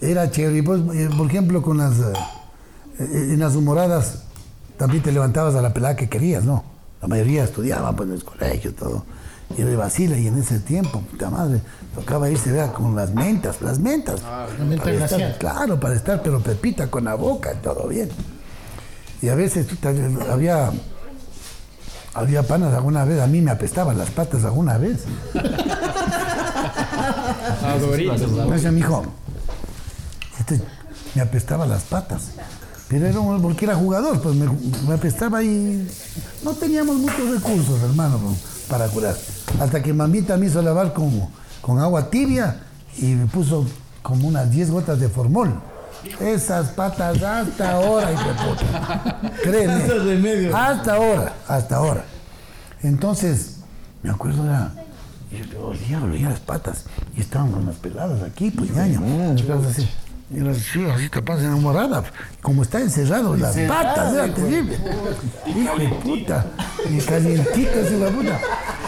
era chévere. Y pues, por ejemplo, con las, eh, en las humoradas, también te levantabas a la pelada que querías, ¿no? La mayoría estudiaban pues, en el colegio, todo. Y de vacila, y en ese tiempo, puta madre, tocaba irse vea, con las mentas, las mentas. la menta Para estar- glacial. claro, para estar, pero pepita con la boca, todo bien. Y a veces había, había panas alguna vez, a mí me apestaban las patas alguna vez. Adoritos. Gracias, mijo. Este me apestaba las patas. Pero era un- porque era jugador, pues me, me apestaba y no teníamos muchos recursos, hermano, para curar. Hasta que mamita me hizo lavar con, con agua tibia y me puso como unas 10 gotas de formol. Esas patas hasta ahora, hijo de puta. Créeme. Tantos remedios. Hasta ahora, hasta ahora. Entonces, me acuerdo era, yo olía, olía las patas y estaban con las peladas aquí, pues ñaña. Así. Y las chivas así capaz enamorada, como está encerrado, las patas, era terrible. Hijo de puta, y calientitas, de puta.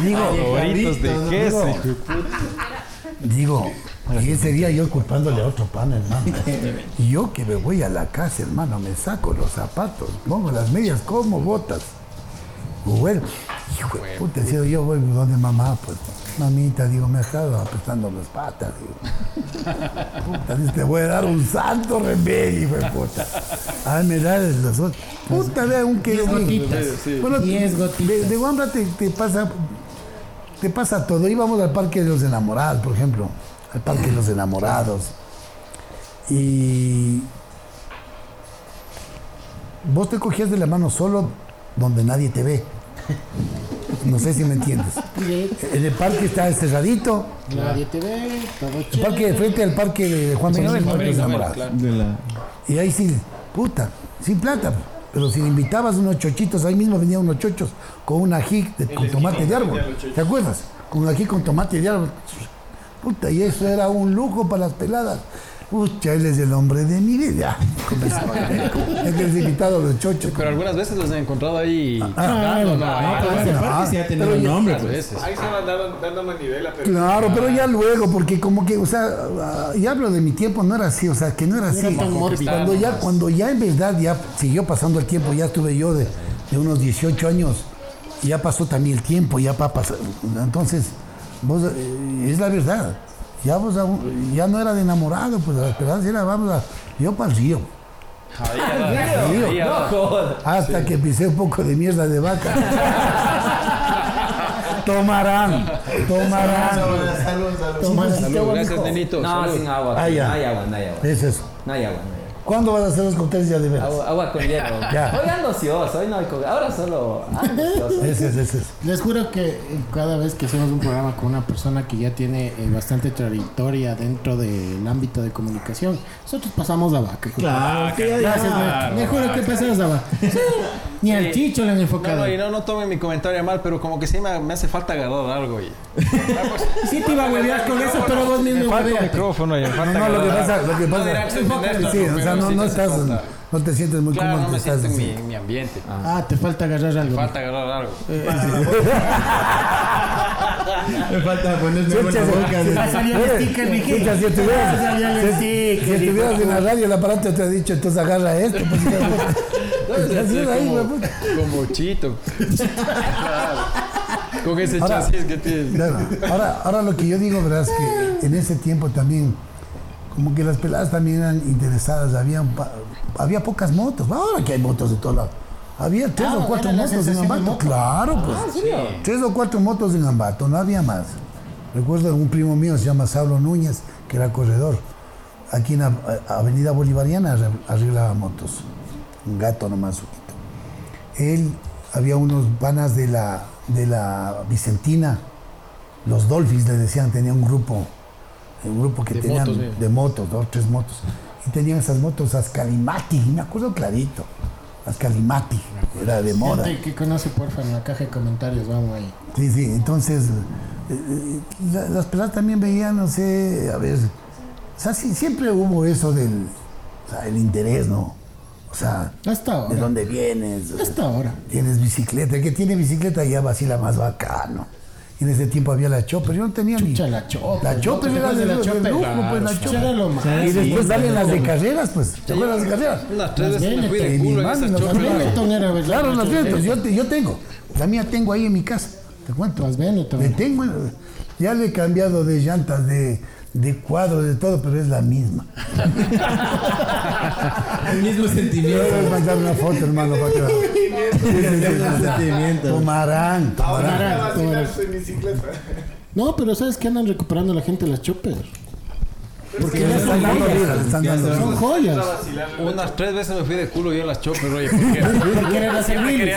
Digo, Favoritos de queso. digo, Digo, y ese día yo culpándole a otro pan, hermano. Y yo que me voy a la casa, hermano, me saco los zapatos, pongo las medias como botas. Bueno, hijo de puta, yo voy donde mamá, pues, mamita, digo, me ha estado apretando las patas, digo. Puta, te voy a dar un santo remedio, hijo de puta. Ay, me da los otros. Puta, vea un que gotitas. Bueno, Diez de, gotitas. de Wambra te, te pasa te pasa todo. Íbamos al Parque de los Enamorados, por ejemplo, al Parque de los Enamorados. Y vos te cogías de la mano solo donde nadie te ve. No sé si me entiendes. En el parque está cerradito. Nadie te ve, El parque de frente al parque de Juan Benito, el Parque de los Enamorados. Y ahí sí, puta, sin plata. Pero si le invitabas unos chochitos, ahí mismo venían unos chochos con un ají de- con tomate de árbol. ¿Te acuerdas? Con ají con tomate de árbol. Puta, y eso era un lujo para las peladas. Pucha, él es el hombre de mi vida. [LAUGHS] Es que les he invitado a los chochos. Pero algunas veces los he encontrado ahí. Ah, cantando, ¿no? No, ese ah, parque sí ha tenido ya- nombre, pues. veces. Ahí se van dando, dando manivela, pero. Claro, pero ya luego, porque como que, o sea, ah, y hablo de mi tiempo, no era así, o sea, que no era así. era tan mórbido. Cuando ya, cuando ya en verdad ya siguió pasando el tiempo, ya estuve yo de, de unos 18 años, ya pasó también el tiempo, ya para pasar. Entonces, vos, eh, es la verdad. Ya vos ya no era de enamorado, pues la esperanza era, vamos a, yo para el río. No. Hasta que pisé un poco de mierda de vaca. [LAUGHS] tomarán, tomarán. Toma, Salud, gracias, nenito. No, salud. sin agua. No hay agua, no hay agua. Es eso. No hay agua, no hay agua. ¿Cuándo vas a hacer los cócteles ya de veras? Agua, agua con hielo. [LAUGHS] Ya. Hoy ando ocioso, hoy no hay Ahora solo ando ocioso. [LAUGHS] Es, ese es. Les juro que cada vez que hacemos un programa con una persona que ya tiene eh, bastante trayectoria dentro del ámbito de comunicación, nosotros pasamos la vaca. Claro, que ya- Gracias, claro. me, me juro que pasamos la vaca. Ni al Sí. chicho le han No, enfocado. no, y no, no tomen mi comentario mal, pero como que sí me, me hace falta agarrar algo. Y... [LAUGHS] Sí te iba a huevear con eso, pero vos Me mismo falta un hueveate. micrófono y me falta No, no, lo que pasa, lo que No pasa. Sí, o sea, pero no, sí no estás, no te sientes muy Claro, cómodo. no me te estás siento en mi, en mi ambiente. Ah, te falta agarrar algo. Me falta agarrar algo. [LAUGHS] Me falta ponerme buena boca. Ah. Escucha, si estuvieras, Ah, en la radio, el aparato te ha dicho, entonces agarra esto. Pues, es como, chito. [LAUGHS] Claro. Con ese Ahora- chasis que tienes. Claro. Ahora, ahora lo que yo digo, verás que en ese tiempo también, como que las peladas también eran interesadas, había, había pocas motos, ahora que hay motos de todos lados. Había tres Ah, o cuatro motos en Ambato, moto. claro, pues. Tres o cuatro motos en Ambato, no había más. Recuerdo un primo mío, se llama Saulo Núñez, que era corredor. Aquí en la a- Avenida Bolivariana arre- arreglaba motos. Un gato nomás suquito. Él, había unos panas de la, de la Vicentina, los Dolphins le decían, tenía un grupo, un grupo que De tenían motos, de motos, dos, tres motos. Y tenían esas motos Ascalimati, me acuerdo clarito. Ascalimati, era de moda. Gente que conoce, porfa, en la caja de comentarios, vamos ahí. Sí, sí, entonces eh, eh, la- las peladas también veían, no sé, a ver, o sea, sí, siempre hubo eso del, o sea, el interés, ¿no? O sea, Hasta ¿de dónde vienes? Hasta ahora. Tienes bicicleta, el que tiene bicicleta ya vacila más bacano. Y en ese tiempo había la chopper, yo no tenía ni... Chucha, la Chopper. La chopper ¿No te era de de la Chopper? lujo, pues la chopper. era lo más. Y después Sí, salen las de carreras, pues. ¿Te acuerdas de las carreras? Tres Las veces me fui de. Claro, las Benetton, Benetton. yo, te- yo tengo. La mía tengo ahí en mi casa. Te cuento. Las Benetton. Le tengo, ya le he cambiado de llantas, de, de cuadros, de todo, pero es la misma. El mismo sentimiento. voy a mandar una foto, hermano, para que mismo sentimiento. Tomarán, tomarán. Ahora tomarán. No, pero ¿sabes qué andan recuperando la gente las Chopper? Porque le están dando vida, le están dando Son joyas. Unas tres veces me fui de culo yo en las choppers, oye, porque [LAUGHS] querías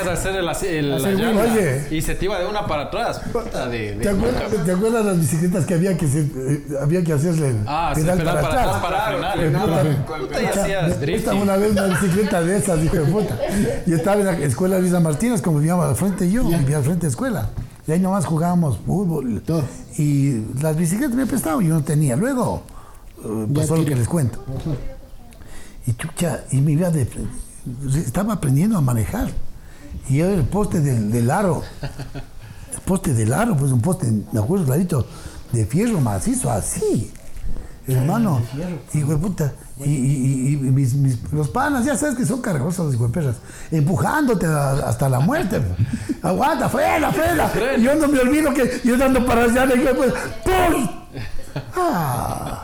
hacer el, el la y se te iba de una para atrás. Puta de, ¿Te acuerdas, ¿Te acuerdas las bicicletas que había que, se- eh, había que hacerle el Ah, sí, pedal para atrás para frenar. Puta, y hacías Esta drifting. una vez una bicicleta de esas, hijo de puta. Y estaba en la escuela Luisa Martínez, como vivíamos al frente yo, vivía al frente de escuela. Y ahí nomás jugábamos fútbol. Todo. Y las bicicletas me prestado, yo no tenía. Luego eh, Ya pasó lo que les cuento. Y chucha, y mi vida de, estaba aprendiendo a manejar. Y yo el poste del, del aro, el poste del aro, pues un poste, me acuerdo clarito, de fierro macizo, así. Hermano, hijo de puta. Y, y- y- y mis, mis- los panas, ya sabes que son cargosos los hijueperras, empujándote a- hasta la muerte. Aguanta, frena, frena. Y yo no me olvido que yo dando para allá, y yo pues, ¡pum! Ah.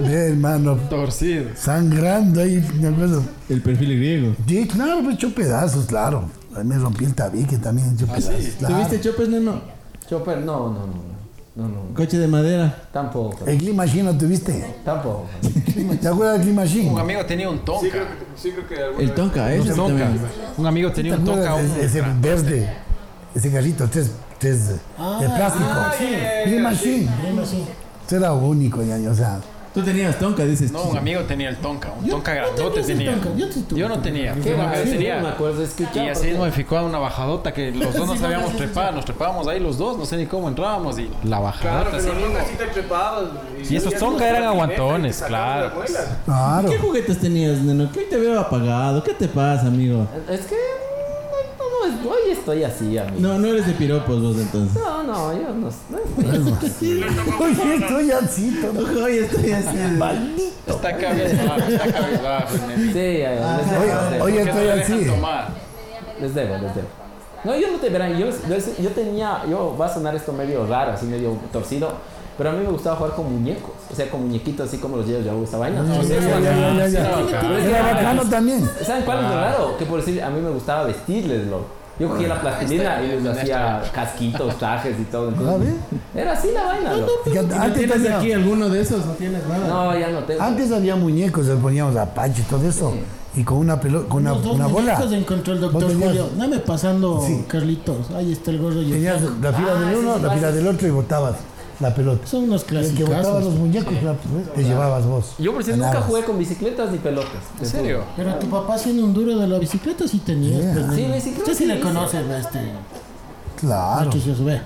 Ve, hermano, Torcido. sangrando ahí, me acuerdo. El perfil griego. Sí, claro, me hecho pedazos, claro. Ahí me rompí el tabique también, hecho pedazos. claro. ¿Tuviste chopes, neno? Chopper, no, no, no. No, no. Coche de madera. Tampoco. El Clean Machine lo tuviste. Tampoco. ¿Te acuerdas del Clean Machine? Un amigo tenía un Sí, Tonka. creo que, sí, creo que El Tonka, ese Tonka. también. Un amigo ¿Te tenía un Tonka. acuerdas un de ese verde? Ese carrito, tres, tres de plástico. Clean Machine. Era único, ya, o sea. Tú tenías Tonka, dices. No, un amigo tenía el Tonka. Un Tonka grandote ese tenía. Tonka, yo sí tuve. Yo no tenía. ¿Qué Yo? Sí, no me acuerdo, escuchaba. Y así modificó una bajadota que los dos no sabíamos trepar. Nos trepábamos ahí los dos, no sé ni cómo entrábamos. Y la Claro, bajadota así pero mismo. nunca sí te trepabas. Y esos Tonka eran aguantones, te claro. Claro. ¿Qué juguetes tenías, neno? Que hoy te veo apagado. ¿Qué te pasa, amigo? Es que. No, no, es- hoy estoy así, amigo. No, no eres de piropos vos entonces. No, no, yo no, no estoy Oye, estoy así todo. Hoy estoy así. Está cabizbajo, está cabizbajo. Sí, eh, les debo, Oye, les debo. oye, ¿Por qué no estoy así. Les debo, les debo. No, yo no te verán, yo, yo, yo tenía, yo, va a sonar esto medio raro, así medio torcido, pero a mí me gustaba jugar con muñecos, o sea, con muñequitos así como los llevos, yo esa vaina. Era bacano también. ¿Saben cuál es lo raro? Que por decir, a mí me gustaba vestirles, lo. Yo cogía la plastilina y les hacía casquitos, trajes y todo. ¿Ah, Entonces, era así la vaina, lo. Fíjate, ¿No Antes, tienes aquí alguno de esos? No tienes nada. No, ya no tengo. antes había muñecos, les poníamos apache y todo eso. Y con una pelota, con una, Los dos una bola. encontró el doctor tenías- Julio. Dame pasando, Sí. Carlitos. Ahí está el gordo y el Tenías la fila Ah, del uno, la fila del otro y botabas la pelota. Son unos El que botaba clásicos. los muñecos, la- te llevabas vos. Yo por decir, nunca jugué con bicicletas ni pelotas. ¿En serio? Pero tu papá siendo un duro de la bicicleta sí tenía. Yeah. pues, Sí, bicicleta Usted sí sí, le sí. conoce a este. Claro. Que se sube.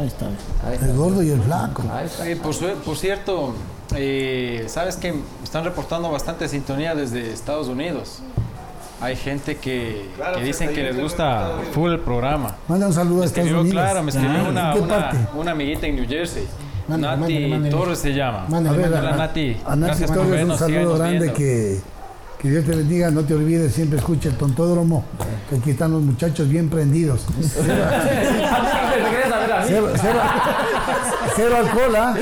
Ahí está. Ahí está. El gordo y el flaco. Ahí está. Por, por cierto, eh, sabes que están reportando bastante sintonía desde Estados Unidos. Hay gente que, Claro, que dicen que les 31 gusta full el programa. Manda un saludo a Estados escribió, Unidos. claro, me escribió Ah, una, amiguita en New Jersey. Mándale, Nati mándale, mándale. Torres se llama. Mándale, A ver, Nati. A Gracias por Torres un saludo grande que, que Dios te bendiga, no te olvides, siempre escucha el tontódromo, que aquí están los muchachos bien prendidos. Cero, cero, cero alcohol, ¿ah?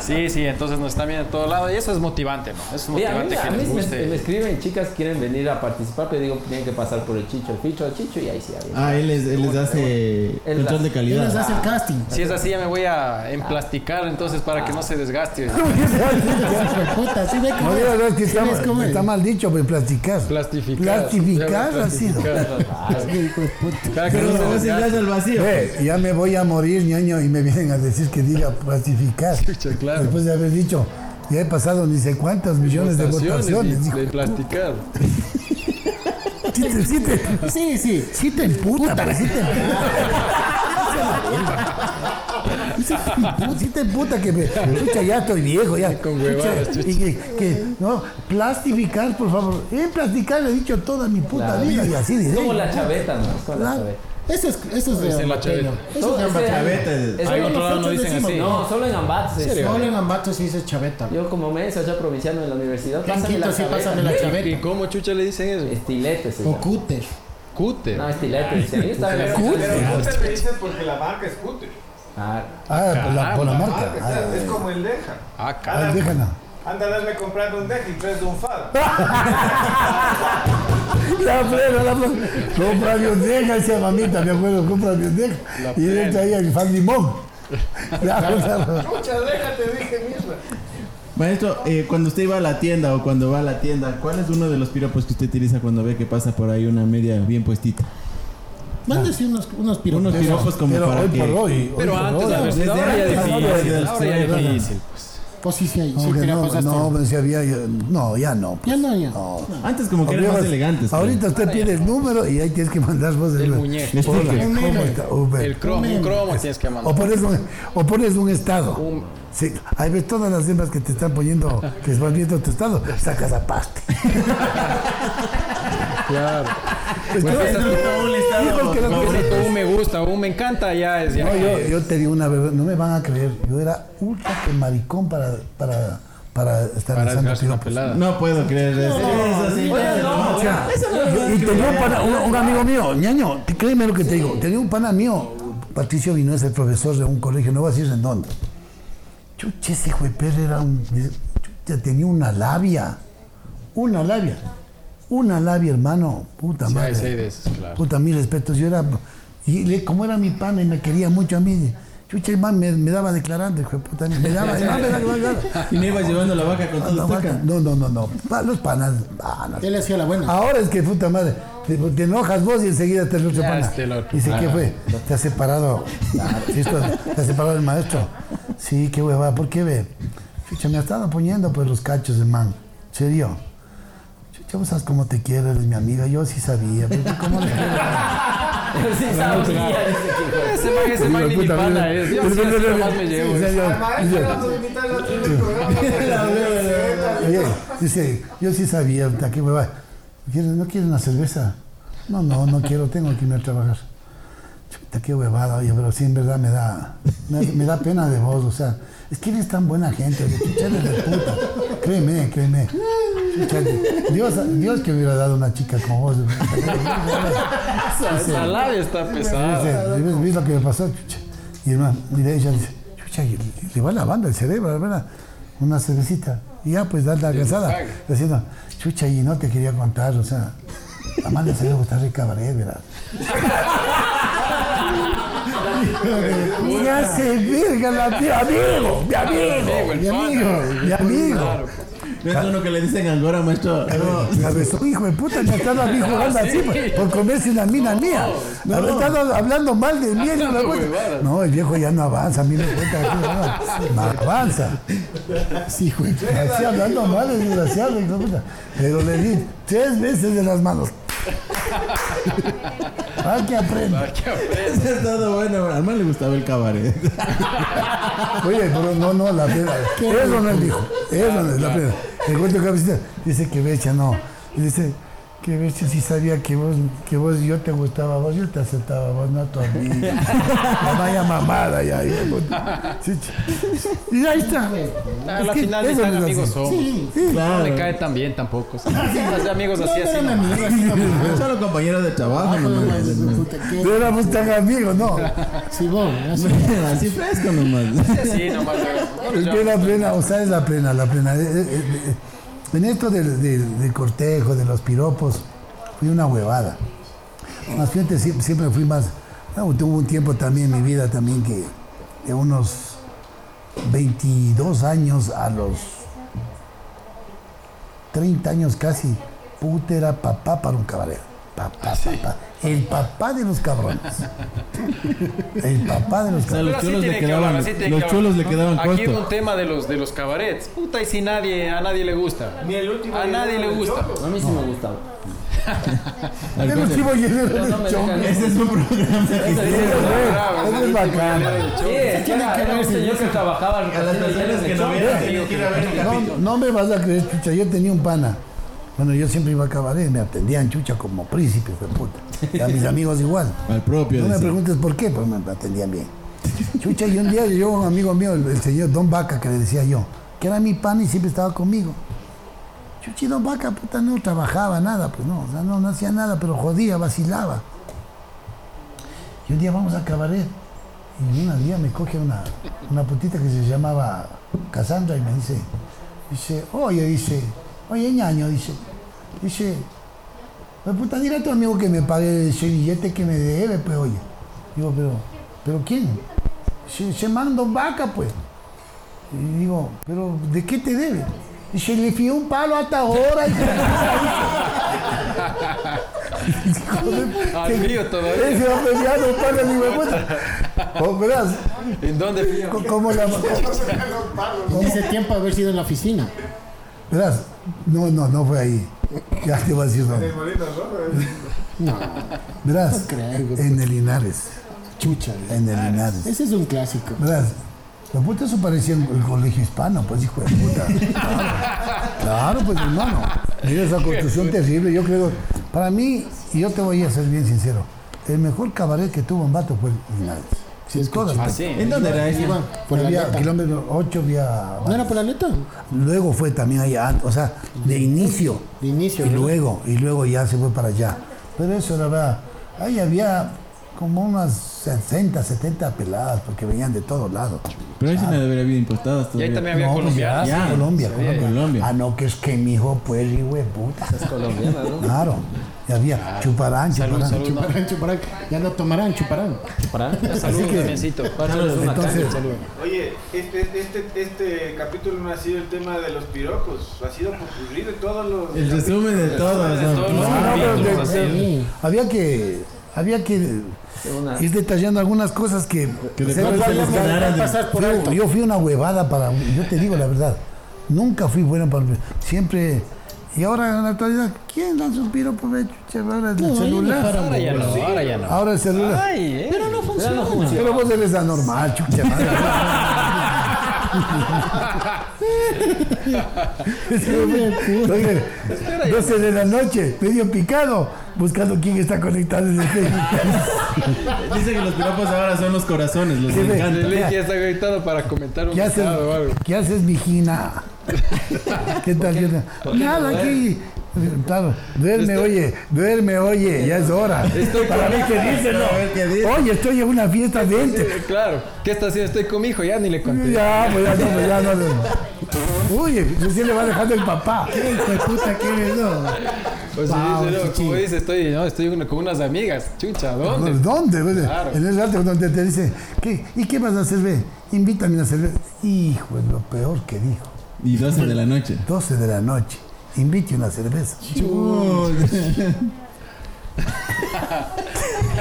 Sí, sí, entonces nos están viendo de todo lado y eso es motivante, ¿no? Es Oye, a mí, motivante a que mí les me, guste. me escriben chicas que quieren venir a participar, pero digo, tienen que pasar por el chicho, el ficho, el chicho y ahí sí. ahí. Ah, él les, él les hace Él control de hace- Él les calidad. hace el casting. Si es así, ya me voy a emplasticar entonces para que no se desgaste. [LAUGHS] Puta, sí ve No cómo no, es que está, cómo está mal dicho, pues plasticar. Plastificar. Plastificar ha sido. Hijo de puta. Para que Pero no se no se desgaste. al vacío. Ya me voy a morir, ñaño, y me vienen a decir que diga plastificar. Claro. Después de haber dicho, ya he pasado ni sé cuántas millones de votaciones. y- de plasticar. [LAUGHS] Sí, te- sí, te- Sí, sí. sí te emputa, pero sí te emputa. [LAUGHS] Sí te emputa que me. Chucha, ya estoy viejo, ya. Con huevadas, Chucha, y que, que, no, plastificar, por favor. En plasticar le he dicho toda mi puta vida y así diré. como la chaveta, ¿no? Como la Claro. chaveta. Eso es, eso es de Esa es la ambateño. chaveta. Eso es de ese- ambateño. Chaveta Ahí en otro lado no nosotros dicen decimos, así. No, solo en Ambato. es- Solo en Ambato se dice chaveta. Yo como me hice allá provinciano en la universidad, pásame la sí chaveta. pásame la [LAUGHS] ¿Y chaveta. cómo chucha le dicen eso? Estilete se O llama. cúter. Cúter. No, estilete. dice. Yo estaba en la Pero Scooter le dicen porque la marca es Scooter. Ah, Ah, por la, por la Caramba. marca. Marca, es como el Deja. Ah, Ah, déjala. Anda a darme comprando un Deja y tres de un Fab. [LAUGHS] La frena, la frena. Compra bioteca, decía mamita, me acuerdo, compra bioteca. Y entra ahí el fan limón. [LAUGHS] Claro, claro. Mucha, déjate, dije mierda. Maestro, eh, cuando usted va a la tienda o cuando va a la tienda, ¿cuál es uno de los piropos que usted utiliza cuando ve que pasa por ahí una media bien puestita? Mándese unos, unos piropos. Unos piropos como Pero para hoy que... por hoy. Pero hoy por antes hoy. desde ahora ya es difícil. Ahora ya es difícil. difícil. pues. Pues sí, sí, sí, no, pues no, pues si había, no, ya no. pues. Ya no, ya. No. Antes como que eran más elegantes. creo. Ahorita usted pide el número y ahí tienes que mandar vos El. Uber. El cromo, un cromo tienes que mandar. O pones un, o pones un estado. Un- Sí, ahí ves todas las hembras que te están poniendo, que van viendo tu estado, sacas a paste. [LAUGHS] Claro. Pues es Hijos que no Favorito, un me gusta, un me encanta, ya es ya. No, yo, yo te di una bebé, no me van a creer, yo era ultra que maricón para, para, para estar Para lanzando pelada. No puedo creer eso. Eso sí. Oye, no, o sea, yo- y tenía un, pana- un- un amigo mío, ñaño, créeme lo que te digo, tenía un pana mío, Patricio Vino, es el profesor de un colegio, no voy a decir en dónde. Chuche, ese hijo de perra era un. chucha, tenía una labia, una labia, una labia, hermano, puta Sí, madre. hay claro. Puta, mis respetos, yo era. Y le- como era mi pana y me quería mucho a mí, chucha, el man me, me daba declarante, hijo de puta, me daba, el man me daba. [LAUGHS] Y me iba llevando la vaca con No, todo no, no, no, no, no, pa- los panas, panas. Él hacía la buena. Ahora es que puta madre, te, te enojas vos y enseguida te el otro pana. este el otro. Dice, ¿qué fue? Te ha separado. ¿Te ha separado el maestro? Sí, qué hueva, ¿por qué ve? Chucha, me ha estado poniendo pues los cachos de man. ¿Serio? Chucha, vos sabes cómo te quiero, eres mi amiga. Yo sí sabía, pero ¿cómo le quiero? [LAUGHS] Sí, sabía ese man, ese man ni mi pana es. Yo sí, así nomás me llevo. Sí, serio. Al maestro vamos a invitar al otro del programa. [LAUGHS] Oye, dice, yo sí sabía, puta, qué hueva. ¿Quieres- ¿No quieres una cerveza? No, no, no quiero, tengo que irme a trabajar. Chuta, qué huevada, oye, pero sí, en verdad me da, me, me da pena de vos, o sea, es que eres tan buena gente, eres de puta. Créeme, créeme. Dios, Dios que hubiera dado una chica como vos. Esa labia está pesada. Dice, ¿ves, lo que me pasó? Y hermano, mira, ella dice, chucha, le va lavando el cerebro, ¿verdad? Una cervecita. Y ya, pues, da la cansada. Diciendo, chucha, y no te quería contar, o sea, Amanda se debe gustar de cabaret, ¿verdad? [LAUGHS] Me hace verga la tía, amigo, mi amigo, mi amigo, mi amigo. No es uno que le dicen Angora, maestro. No. Cabezón, hijo de puta, me estado a mí jugando así por, por comerse una mina mía. Ha estado hablando mal de mí. No, el viejo ya no avanza, a mí me cuenta que no, no avanza. Sí, güey. Así hablando mal, es desgraciado, hijo de puta. Pero le di tres veces de las manos. Hay que aprender. Ah, qué ofrece. [LAUGHS] Es todo bueno. Al man le gustaba el cabaret. Oye, pero no, no, la plena. Eso no es dijo. Eso no es la plena. El cuento cabecita dice que Becha no. Y dice que Becha sí sabía que vos, que vos, yo te gustaba a vos, yo te aceptaba a vos, no a tu amiga. La vaya mamada ya. ya. Sí, y ahí está. A la final eso tan no amigos así. somos. Sí, No Claro. le cae tan bien tampoco. Sí, Los amigos así, así. eran nomás. amigos, así. Solo compañeros de trabajo. Ah. No éramos tan amigos, no. Sí, vos, así. Así fresco nomás. Así nomás. Es que la plena, o sea, es la plena, la plena. En esto del, cortejo, de los piropos, fui una huevada. Más bien siempre, fui más. no, tuve un tiempo también en mi vida también que de unos 22 años a los 30 años casi, puta era papá para un caballero. Papá, papá. El papá de los cabrones. El papá de los O sea, cabrones. los chulos le tiene que quedaban, hablar, tiene los que chulos le quedaban Aquí cortos. un tema de los, de los cabarets. Puta, y si nadie, a nadie le gusta. Ni el último A nadie le gusta. Choco. A mí sí me gustaba. El último llenero no del chongo. Ese es un programa que Eso es bacán. Es que era un señor que trabajaba A las que no ver. No, no me vas a creer, chucha. Yo tenía un pana. Bueno, yo siempre iba a cabaret, me atendían chucha como príncipe, de puta. Y a mis [LAUGHS] amigos igual. Al propio. No me preguntes por qué, pero me atendían bien. Chucha, y un día llegó un amigo mío, el, el señor Don Vaca, que le decía yo, que era mi pana y siempre estaba conmigo. Chuchi, Don Vaca, puta, no trabajaba nada, pues no, o sea, no, no hacía nada, pero jodía, vacilaba. Y un día vamos a cabaret, y un día me coge una, una putita que se llamaba Cassandra y me dice, dice, oye, dice, oye, ñaño, dice, dice, pues puta, dile a tu amigo que me pague ese billete que me debe, pues oye. Digo, pero, ¿pero quién? se, se manda vaca, pues. Y digo, pero ¿de qué te debe? Y se le fió un palo hasta ahora. [LAUGHS] Al mío todavía. Ese huevueta. ¿Cómo verás? ¿En dónde fío? ¿Cómo la En ese tiempo haber sido en la oficina. Verás, no, no, no fue ahí. Ya te voy a decir dónde. No, Verás, en el Linares. chucha. En el Linares. Ese es un clásico. Verás, la puta eso parecía el el colegio hispano, pues hijo de puta. Claro, claro pues hermano. Mira esa construcción terrible. Yo creo, para mí, y yo te voy a ser bien sincero, el mejor cabaret que tuvo Ambato fue el Linares. Sí, es todas. Ah, sí. ¿En dónde era ese? Iván, por la kilómetro 8 vía. ¿No era por la neta? Luego fue también allá, o sea, de inicio. De inicio. Y ¿no? luego, y luego ya se fue para allá. Pero eso era verdad. Ahí había como unas 60, 70 peladas, porque venían de todos lados. Pero ahí sí no debería haber impostadas Y ahí también había No, pues colombianos. ya, Ya, Colombia, Colombia. Colombia. Ah, no, que es que mi hijo, pues, hijo de puta. Es colombiana, ¿no? Claro. Y había chuparán, Salud, chuparán. salud. no. Chuparán, chuparán. Ya no tomarán, chuparán. Para. Salud, que- tambiéncito. Entonces, Oye, este, este, este capítulo no ha sido el tema de los piropos, ha sido popurrí de todos los. El resumen de todos había que, había que Una- ir detallando algunas cosas que... Que de se- pasar por yo, fui una huevada para... Yo te digo la verdad. Nunca fui buena para... Siempre... Y ahora en la actualidad, ¿quién lanza un piropo? Ahora el No, ahí no celular. Ahora ya no, ahora ya no. Ahora el celular. Ay, eh. Pero no funciona. Pero vos eres anormal, chucha madre. [LAUGHS] Oye, 12 de la noche, medio picado, buscando quién está conectado en el Facebook. Dice que los piropos ahora son los corazones, los Sí, encantan. El ya está gritado para comentar un ¿Qué haces, estado o algo. ¿Qué haces, mijina? ¿Qué tal? ¿Qué tal? Nada, aquí. Claro, duerme, oye, duerme, oye, ya es hora. Para ver qué dice, A ver qué dice. no. Oye, estoy en una fiesta, vente. Claro, ¿qué está haciendo? Estoy con mi hijo, ya ni le conté. Ya, pues ya no, pues ya no. Oye, recién le va dejando el papá. ¿Qué hijo puta que eres, no? Pues Wow, dice, no, como dice, estoy, no, estoy con unas amigas. Chucha, ¿dónde? ¿Dónde? pues? Claro. En el rato donde te dice, ¿qué? ¿y qué vas a hacer? Ve? Invítame a cerveza. Hijo, es lo peor que dijo. Y 12 de la noche. 12 de la noche. Invite una cerveza.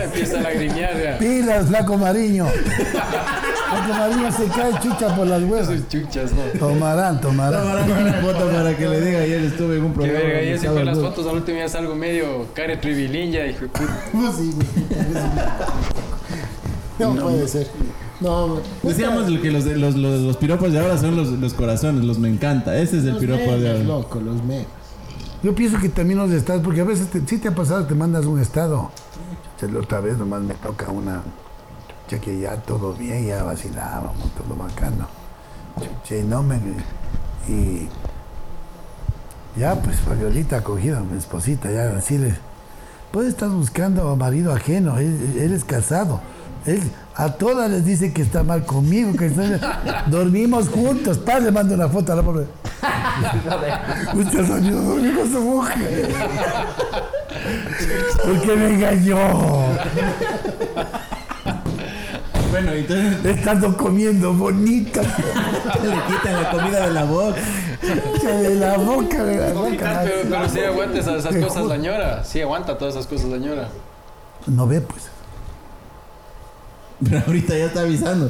Empieza a lagrimear ya. Pilas, flaco Mariño. flaco Mariño se cae chucha por las huevas. Sus chuchas, ¿no? Tomarán, tomarán. Tomarán una foto para que le diga ayer estuve en un programa. verga, y donde ese estaba fue las fotos, al último ya salgo medio care tribilinja, hijo de puta. [LAUGHS] No, sí. No puede ser. No, Decíamos que los, de- los, los, los piropos de ahora son los, los corazones, los me encanta. Ese es el piropo de ahora. loco, los memes. Yo pienso que también los estados, porque a veces te- si te ha pasado, te mandas un estado. La otra vez nomás me toca una. Ya que ya todo bien, ya vacilábamos, todo bacano. Y no me. Y. Ya, pues, Fabiolita acogida, mi esposita, ya decirle. Pues estás buscando a marido ajeno, él- eres casado. Él a todas les dice que está mal conmigo, que está- dormimos juntos. Pa, le mando una foto a la pobre. Usted soñó dormir con su mujer. Porque me engañó. Bueno, entonces Estando comiendo bonito. le quitan la comida de la boca. De la boca, de la boca. Pero, pero sí aguanta esas, esas cosas la ñora. Sí aguanta todas esas cosas la ñora. No ve, pues. Pero ahorita ya está avisando.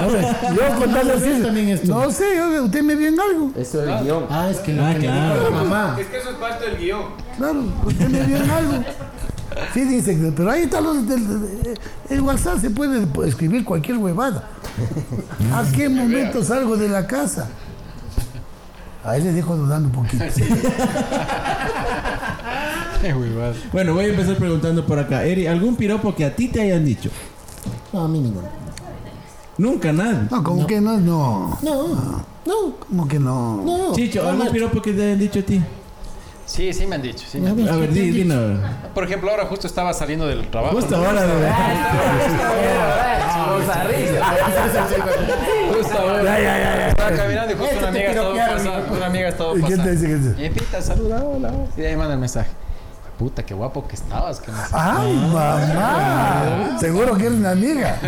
A ver, yo [LAUGHS] contando así. también esto. No sé, usted me vio en algo. Eso es el guion. Ah, es que lo Ah, que le claro. dijo la mamá. Es que eso es parte del guion. Claro, usted me vio en algo. Sí, dice, que- pero ahí está los del el WhatsApp, se puede escribir cualquier huevada. ¿A qué momento salgo de la casa? Ahí le dejo dudando un poquito. [LAUGHS] Qué huevada. Bueno, voy a empezar preguntando por acá. Eri, ¿algún piropo que a ti te hayan dicho? No, a mí ninguno. Nunca nada. No, como que no, no. No, no, Como que no. no. Chicho, No, ¿algún no. piropo que te hayan dicho a ti? Sí, sí me han dicho. Sí me A han ver, dicho. A ver, ¿qué te di, di, no. Por ejemplo, ahora justo estaba saliendo del trabajo. Justo ahora, de Vamos a risa. Justo ahora. Ya, ya, ya. Estaba caminando y justo Este una amiga estaba pasando. Una amiga estaba ¿Y quién te pasando. dice que Y empieza, saluda, hola. Y ahí manda el mensaje. Puta, qué guapo que estabas. Que no sé. ¡Ay, mamá! Seguro que eres una [LAUGHS] amiga.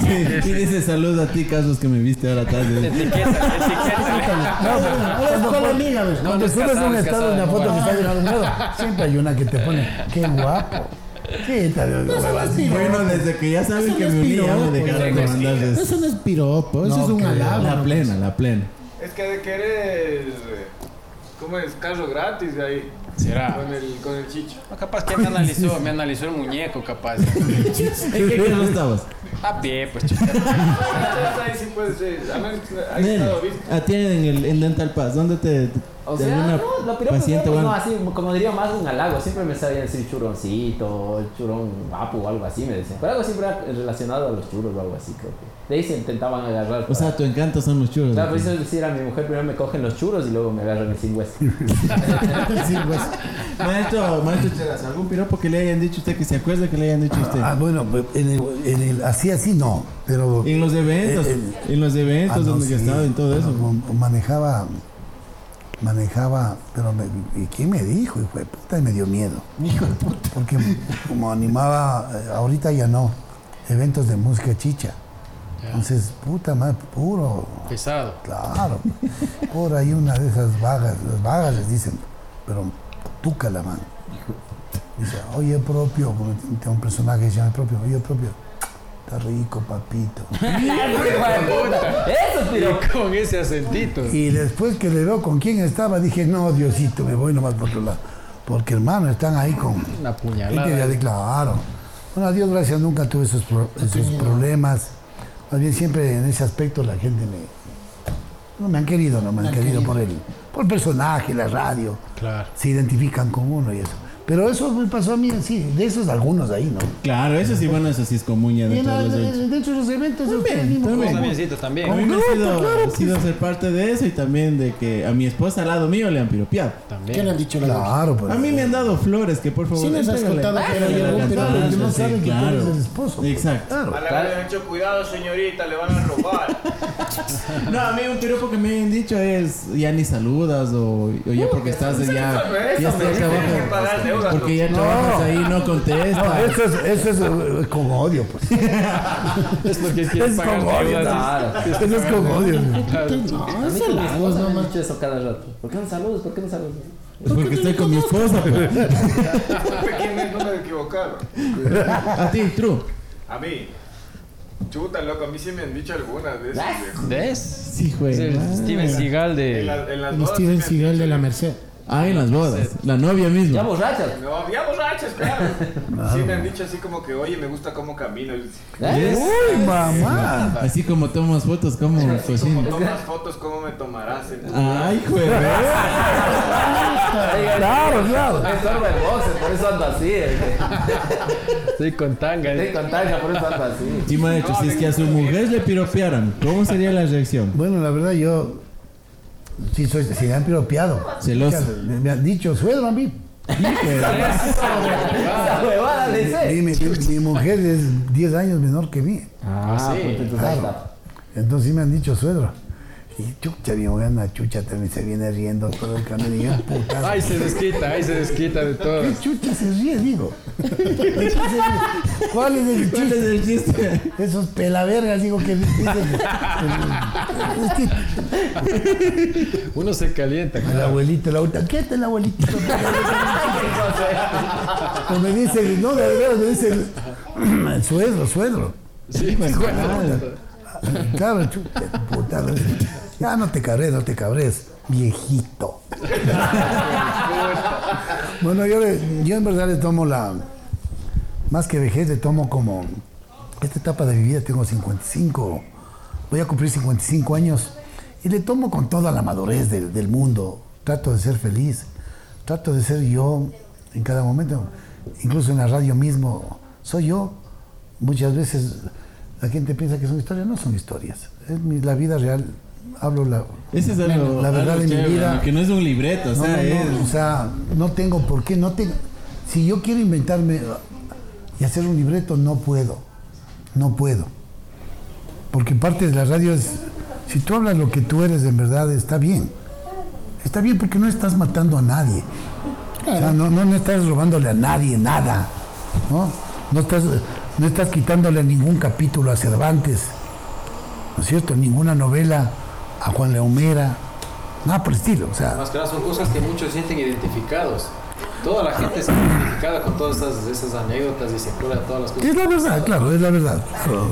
Sí, y dice saludos a ti, Casos, que me viste ahora tarde. Etiqueta, etiqueta. No, con la amiga, ¿ves? Cuando no, subes un estado de una foto que no. está llegando nuevo, siempre hay una que te pone, qué guapo. Te digo, huevas. Bueno, desde que ya saben que no me uní, ya me dejaron de mandarles Eso no es piropo, eso No, es un que- halago. la ¿no? plena, la plena. Es que de querer. ¿Cómo es? Carro gratis de ahí. Será. Con el, con el chicho. No, capaz que me analizó, me analizó el muñeco, capaz. ¿En qué estabas? A pie, pues chuta. Entonces ahí sí puede ser. A que ahí estado visto. a ti en, el, en Dental Pass, ¿dónde te, O sea, no, lo piropo paciente no, así, como diría más un halago, siempre me sabían decir churoncito, churón guapo o algo así me decían. Pero algo siempre era relacionado a los churros o algo así, creo que. De ahí se intentaban agarrar. O sea, tu encanto son los churros. Claro, por eso decir a mi mujer primero me cogen los churros y luego me agarran el sin hueso. [LAUGHS] Sí, pues. Maestro, maestro Cheras, ¿algún piropo que le hayan dicho a usted que se acuerde que le hayan dicho a usted? Ah, bueno, en el, en el- así, así no, pero... En los eventos, Eh, eh, en los eventos Ah, no, donde sí, he estado en todo eso. Manejaba, manejaba, pero me, ¿y quién me dijo? Hijo de puta, y me dio miedo. Hijo de puta. Porque como animaba, eh, ahorita ya no, eventos de música chicha. Entonces, puta madre, puro, Pesado. claro. Por ahí una de esas vagas, las vagas les dicen, pero tuca la mano. Dice, oye propio, porque tengo un personaje que se llama propio, oye propio, está rico papito. [LAUGHS] Eso. Y con ese acentito. Y después que le veo con quién estaba, dije, no, Diosito, me voy nomás por otro lado. Porque hermano, están ahí con Una puñalada. ya de claro. Bueno, a Dios gracias, nunca tuve esos, pro- esos problemas. Más bien siempre en ese aspecto la gente me... No me han querido, no me han querido por el, por el personaje, la radio. Claro. Se identifican con uno y eso. Pero eso me pasó a mí, sí, de esos algunos ahí, ¿no? Claro, eso sí, bueno, eso sí es común ya dentro de los eventos. dentro de los eventos, También, ustedes mismos también. también. A mí me ha sido, claro, sido ser parte de eso y también de que a mi esposa al lado mío le han piropeado. ¿Qué le También. han dicho la Claro, pues. A mí me han dado flores, que por favor. Sí nos has contado, pero Entrégale llegó, la pero no saben que tú eres el esposo. pues. Exacto. Claro. A la que le han dicho, cuidado señorita, le van a robar. [LAUGHS] No, a mí un piropo que me hayan dicho es ya ni saludas o, o ya porque estás ya, ya eso estás que abajo. Deudas, Porque ya trabajas ahí y no No, contestas. eso es, eso es eh, con odio, pues. [LAUGHS] Es porque quieres Es pagar con odio. deudas. Claro. Eso es con odio. No, es esposa me dicho eso cada rato. ¿Por qué no saludas? ¿Por qué no saludas? Es porque estoy con mi esposa. pues. [LAUGHS] ¿Quién es? No me equivocaron. A ti, true. A mí. Chuta, loco, a mí sí me han dicho algunas de esas, viejo. ¿Ves? Sí, Es el güey. Steven Seagal En, de. la- en las bodas sí Steven me han Seagal dicho. de la Merced. Ah, en las bodas. La novia Ya misma. borrachas. No, ya borrachas, claro. Sí me han dicho así como que, oye, me gusta cómo caminas. ¿Eh? Uy, mamá. Así como tomas fotos, como Como tomas fotos, ¿cómo me tomarás? en tu- Ay, güey. [LAUGHS] Claro, claro. Es sordo de boxer, por eso ando así. eh, Estoy con tanga. Estoy con tanga, por eso ando así. Sí, maestro, si es que a su mujer le piropearan, ¿cómo sería la reacción? Bueno, la verdad yo sí soy, sí me han piropeado. Celoso. Me, me han dicho, suegro a mí. Le. Mi, mi- mi mujer es 10 años menor que mí. Ah, sí. pues. Entonces sí me han dicho, suegro. Y chucha, mi mujer, una chucha también se viene riendo todo el camino. Y yo, puta. Ay, se desquita, ay, se desquita de todo. ¿Qué chucha se ríe, digo? ¿Cuál es el ¿Cuál chiste? es el chiste? Esos pelavergas, digo, que dicen. Uno se calienta, el claro. abuelito, la abuelita, ¿qué es el abuelito? [LAUGHS] O me dice, no, de verdad, me dice, el suegro, suegro. Sí, de puta. Claro, chucha, puta. Ya no te cabres, no te cabres, viejito. bueno, yo, yo en verdad le tomo la, más que vejez, le tomo como, esta etapa de mi vida, tengo 55, voy a cumplir 55 años, y le tomo con toda la madurez del, mundo. Trato de ser feliz, trato de ser yo en cada momento, incluso en la radio mismo, soy yo. Muchas veces la gente piensa que son historias, no son historias, es la vida real, hablo la, Ese es algo, La verdad algo de mi vida- Que no es un libreto, o no, sea, no, es... no, o sea, no tengo por qué, no tengo. Si yo quiero inventarme y hacer un libreto, no puedo. No puedo. Porque parte de la radio es, si tú hablas lo que tú eres en verdad, está bien. Está bien porque no estás matando a nadie. O sea, no, no, no estás robándole a nadie nada, ¿no? No estás, no estás quitándole ningún capítulo a Cervantes, ¿no es cierto? Ninguna novela a Juan Leomera, nada por el estilo, o sea... Más que nada son cosas que muchos se sienten identificados. Toda la gente se identificada con todas esas, esas anécdotas y se acuerda de todas las cosas. Es la verdad, claro, es la verdad. claro.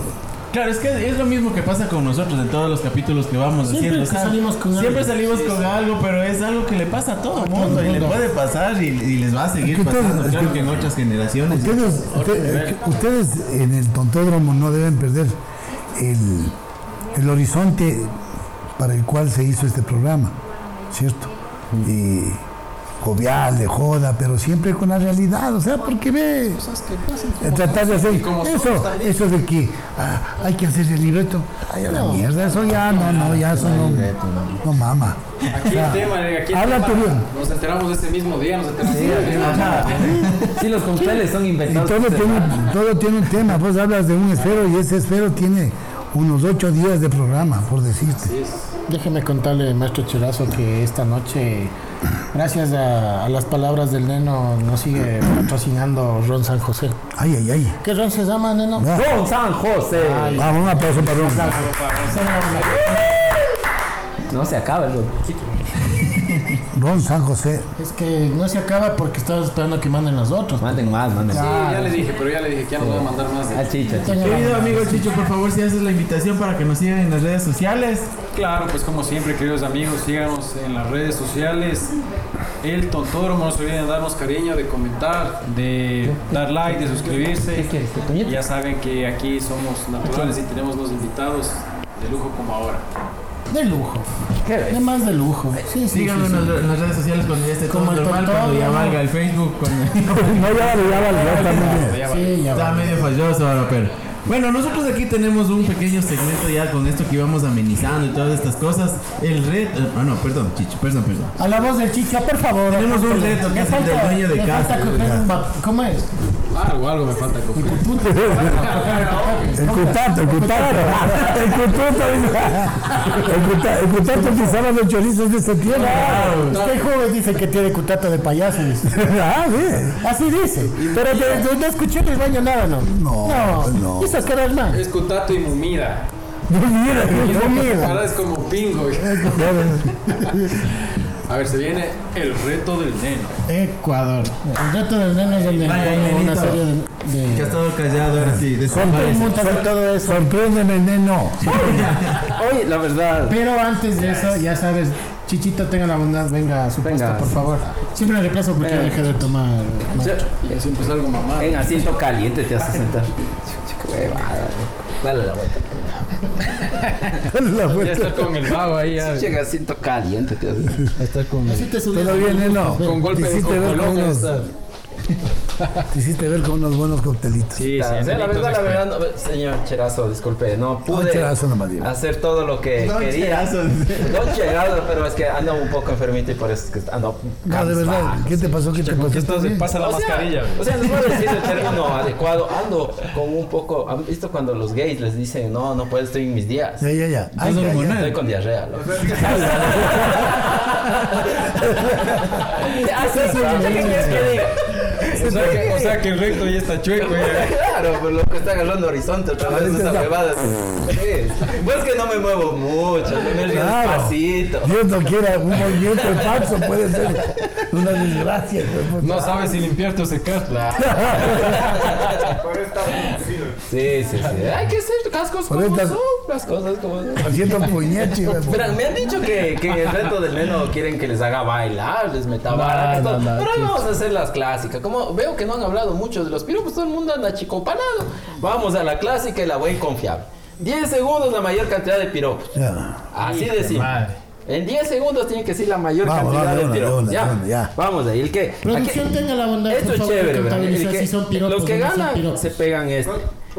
Claro, es que es lo mismo que pasa con nosotros en todos los capítulos que vamos Siempre haciendo. que salimos con siempre algo. salimos Sí, con sí. algo, pero es algo que le pasa a todo el mundo y le puede pasar y, y les va a seguir Es que todo- pasando. es Claro que- que en otras generaciones. Ustedes, usted- ustedes en el tontódromo no deben perder el, el horizonte para el cual se hizo este programa, ¿cierto? Y jovial, de joda, pero siempre con la realidad, o sea, porque ve, eh, tratar de hacer eso, eso de que ah, hay que hacer el libreto, ay, a la mierda, eso ya, no, no, ya eso no, no mama. Aquí el tema, eh, aquí el habla tema, tú bien. nos enteramos ese mismo día, nos enteramos Sí, ese mismo ajá. Sí, los cócteles son inventados. todo tiene, todo tiene un tema. Vos hablas de un esfero y ese esfero tiene unos ocho días de programa, por decirte. Déjeme contarle, maestro Cherazo, que esta noche, gracias a, a las palabras del neno, nos sigue patrocinando Ron San José. Ay, ay, ay. ¿Qué ron se llama, neno? Don San José. Vamos, un aplauso para Ron. No se acaba el Ron San José. Es que no se acaba porque estamos esperando a que manden los otros. Manden más, manden Sí, más. ya le dije, pero ya le dije que ya nos va a mandar más. de- Al chicho, chicho. Querido amigo Chicho, por favor, si haces la invitación para que nos sigan en las redes sociales. Claro, pues como siempre, queridos amigos, síganos en las redes sociales. El Tontódromo, no se olviden de darnos cariño, de comentar, de dar like, de suscribirse. Ya saben que aquí somos naturales y tenemos los invitados de lujo como ahora. De lujo. ¿Qué ves? De más de lujo. Sí, sí, Síganos sí, sí. en, las, en las redes sociales cuando ya esté todo Como el normal, cuando ya Tontódromo. valga el Facebook. Cuando... [LAUGHS] No, ya vale, ya vale, ya está. Sí, medio falloso ahora, pero. Bueno, nosotros aquí tenemos un pequeño segmento ya con esto que íbamos amenizando y todas estas cosas. El reto. Ah, no, perdón, Chicho, perdón, perdón. A la voz del chicha, por favor. Tenemos un reto que es el del falta- dueño de casa. ¿Cómo es? Algo, algo me falta coger. [LAUGHS] El cutato, el cutato. El cutato. El cutato, el cutato que sabe los chorizos de septiembre. Este joven dice que tiene cutata de payaso. [LAUGHS] Ah, bien. Así dice. Pero no escuché en el baño nada, ¿no? No, no. Cara es Cutato y Mumida. No, mira, Y no, mira. Ahora es como pingo. [LAUGHS] A ver, se viene el reto del neno. Ecuador. El reto del neno es donde Vaya, pone una serie de... Que ha de estado callado ahora sí. ¿Cómo desaparece. montas de todo eso? Sorpréndeme, neno. [LAUGHS] Oye, la verdad. Pero antes de eso, ya sabes, Chichito, tenga la bondad, venga a su puesto, Venga. por favor. Siempre le reemplazo porque Venga. deje de tomar. Y siempre es algo mamá. En asiento caliente te hace sentar. [LAUGHS] Huevada. Dale la vuelta. La [LAUGHS] Ya vuelta. está con el vago ahí. Ya. Llega asiento caliente te. Está con. Todo bien, neno. Con golpe de hiciste te hiciste ver con unos buenos coctelitos. Sí, sí. O sea, la verdad, la verdad, no, señor Cherazo, disculpe, no pude Cherazo hacer todo lo que Don quería. Cherazo. Don Cherazo, pero es que ando un poco enfermito y por eso es que ando No, de verdad. ¿Qué te pasó? ¿Qué te pasó? ¿Estás Entonces pasa la O sea, mascarilla. O sea, voy a decir el término adecuado. Ando con un poco. ¿Han visto cuando los gays les dicen, no, no puedo, estoy en mis días? Ya, ya, ya. Ay, ya, ya. Estoy con diarrea, loco. [LAUGHS] [LAUGHS] O sea, que, el recto ya está chueco. Ya. Claro, pues lo que está agarrando horizonte otra vez esa huevada. Sí. Pues que no me muevo mucho, no me río Claro. despacito. Dios no quiera, un movimiento falso puede ser una desgracia. pues, No sabes si limpiarte o secarte. [LAUGHS] Por esta. Sí, sí, sí. Hay que hacer las cosas como son, las cosas como son. Haciendo puñechi. Verán, me han dicho que, que en el reto del neno quieren que les haga bailar, les meta no, todo. no, Pero sí. vamos a hacer las clásicas. Como veo que no han hablado mucho de los piropos, todo el mundo anda Vamos a la clásica y la buena y confiable. 10 segundos la mayor cantidad de piropos. Ya. Así de simple. madre. En 10 segundos tienen que decir la mayor Vamos, cantidad vamos, de piropos. una, ya. una, ya. Vamos ahí. El que. Producción, aquí- tenga la bondad, Esto es favor, chévere, de ¿verdad? El contabilizar que- si son piropos los que no ganan se pegan este. [LAUGHS]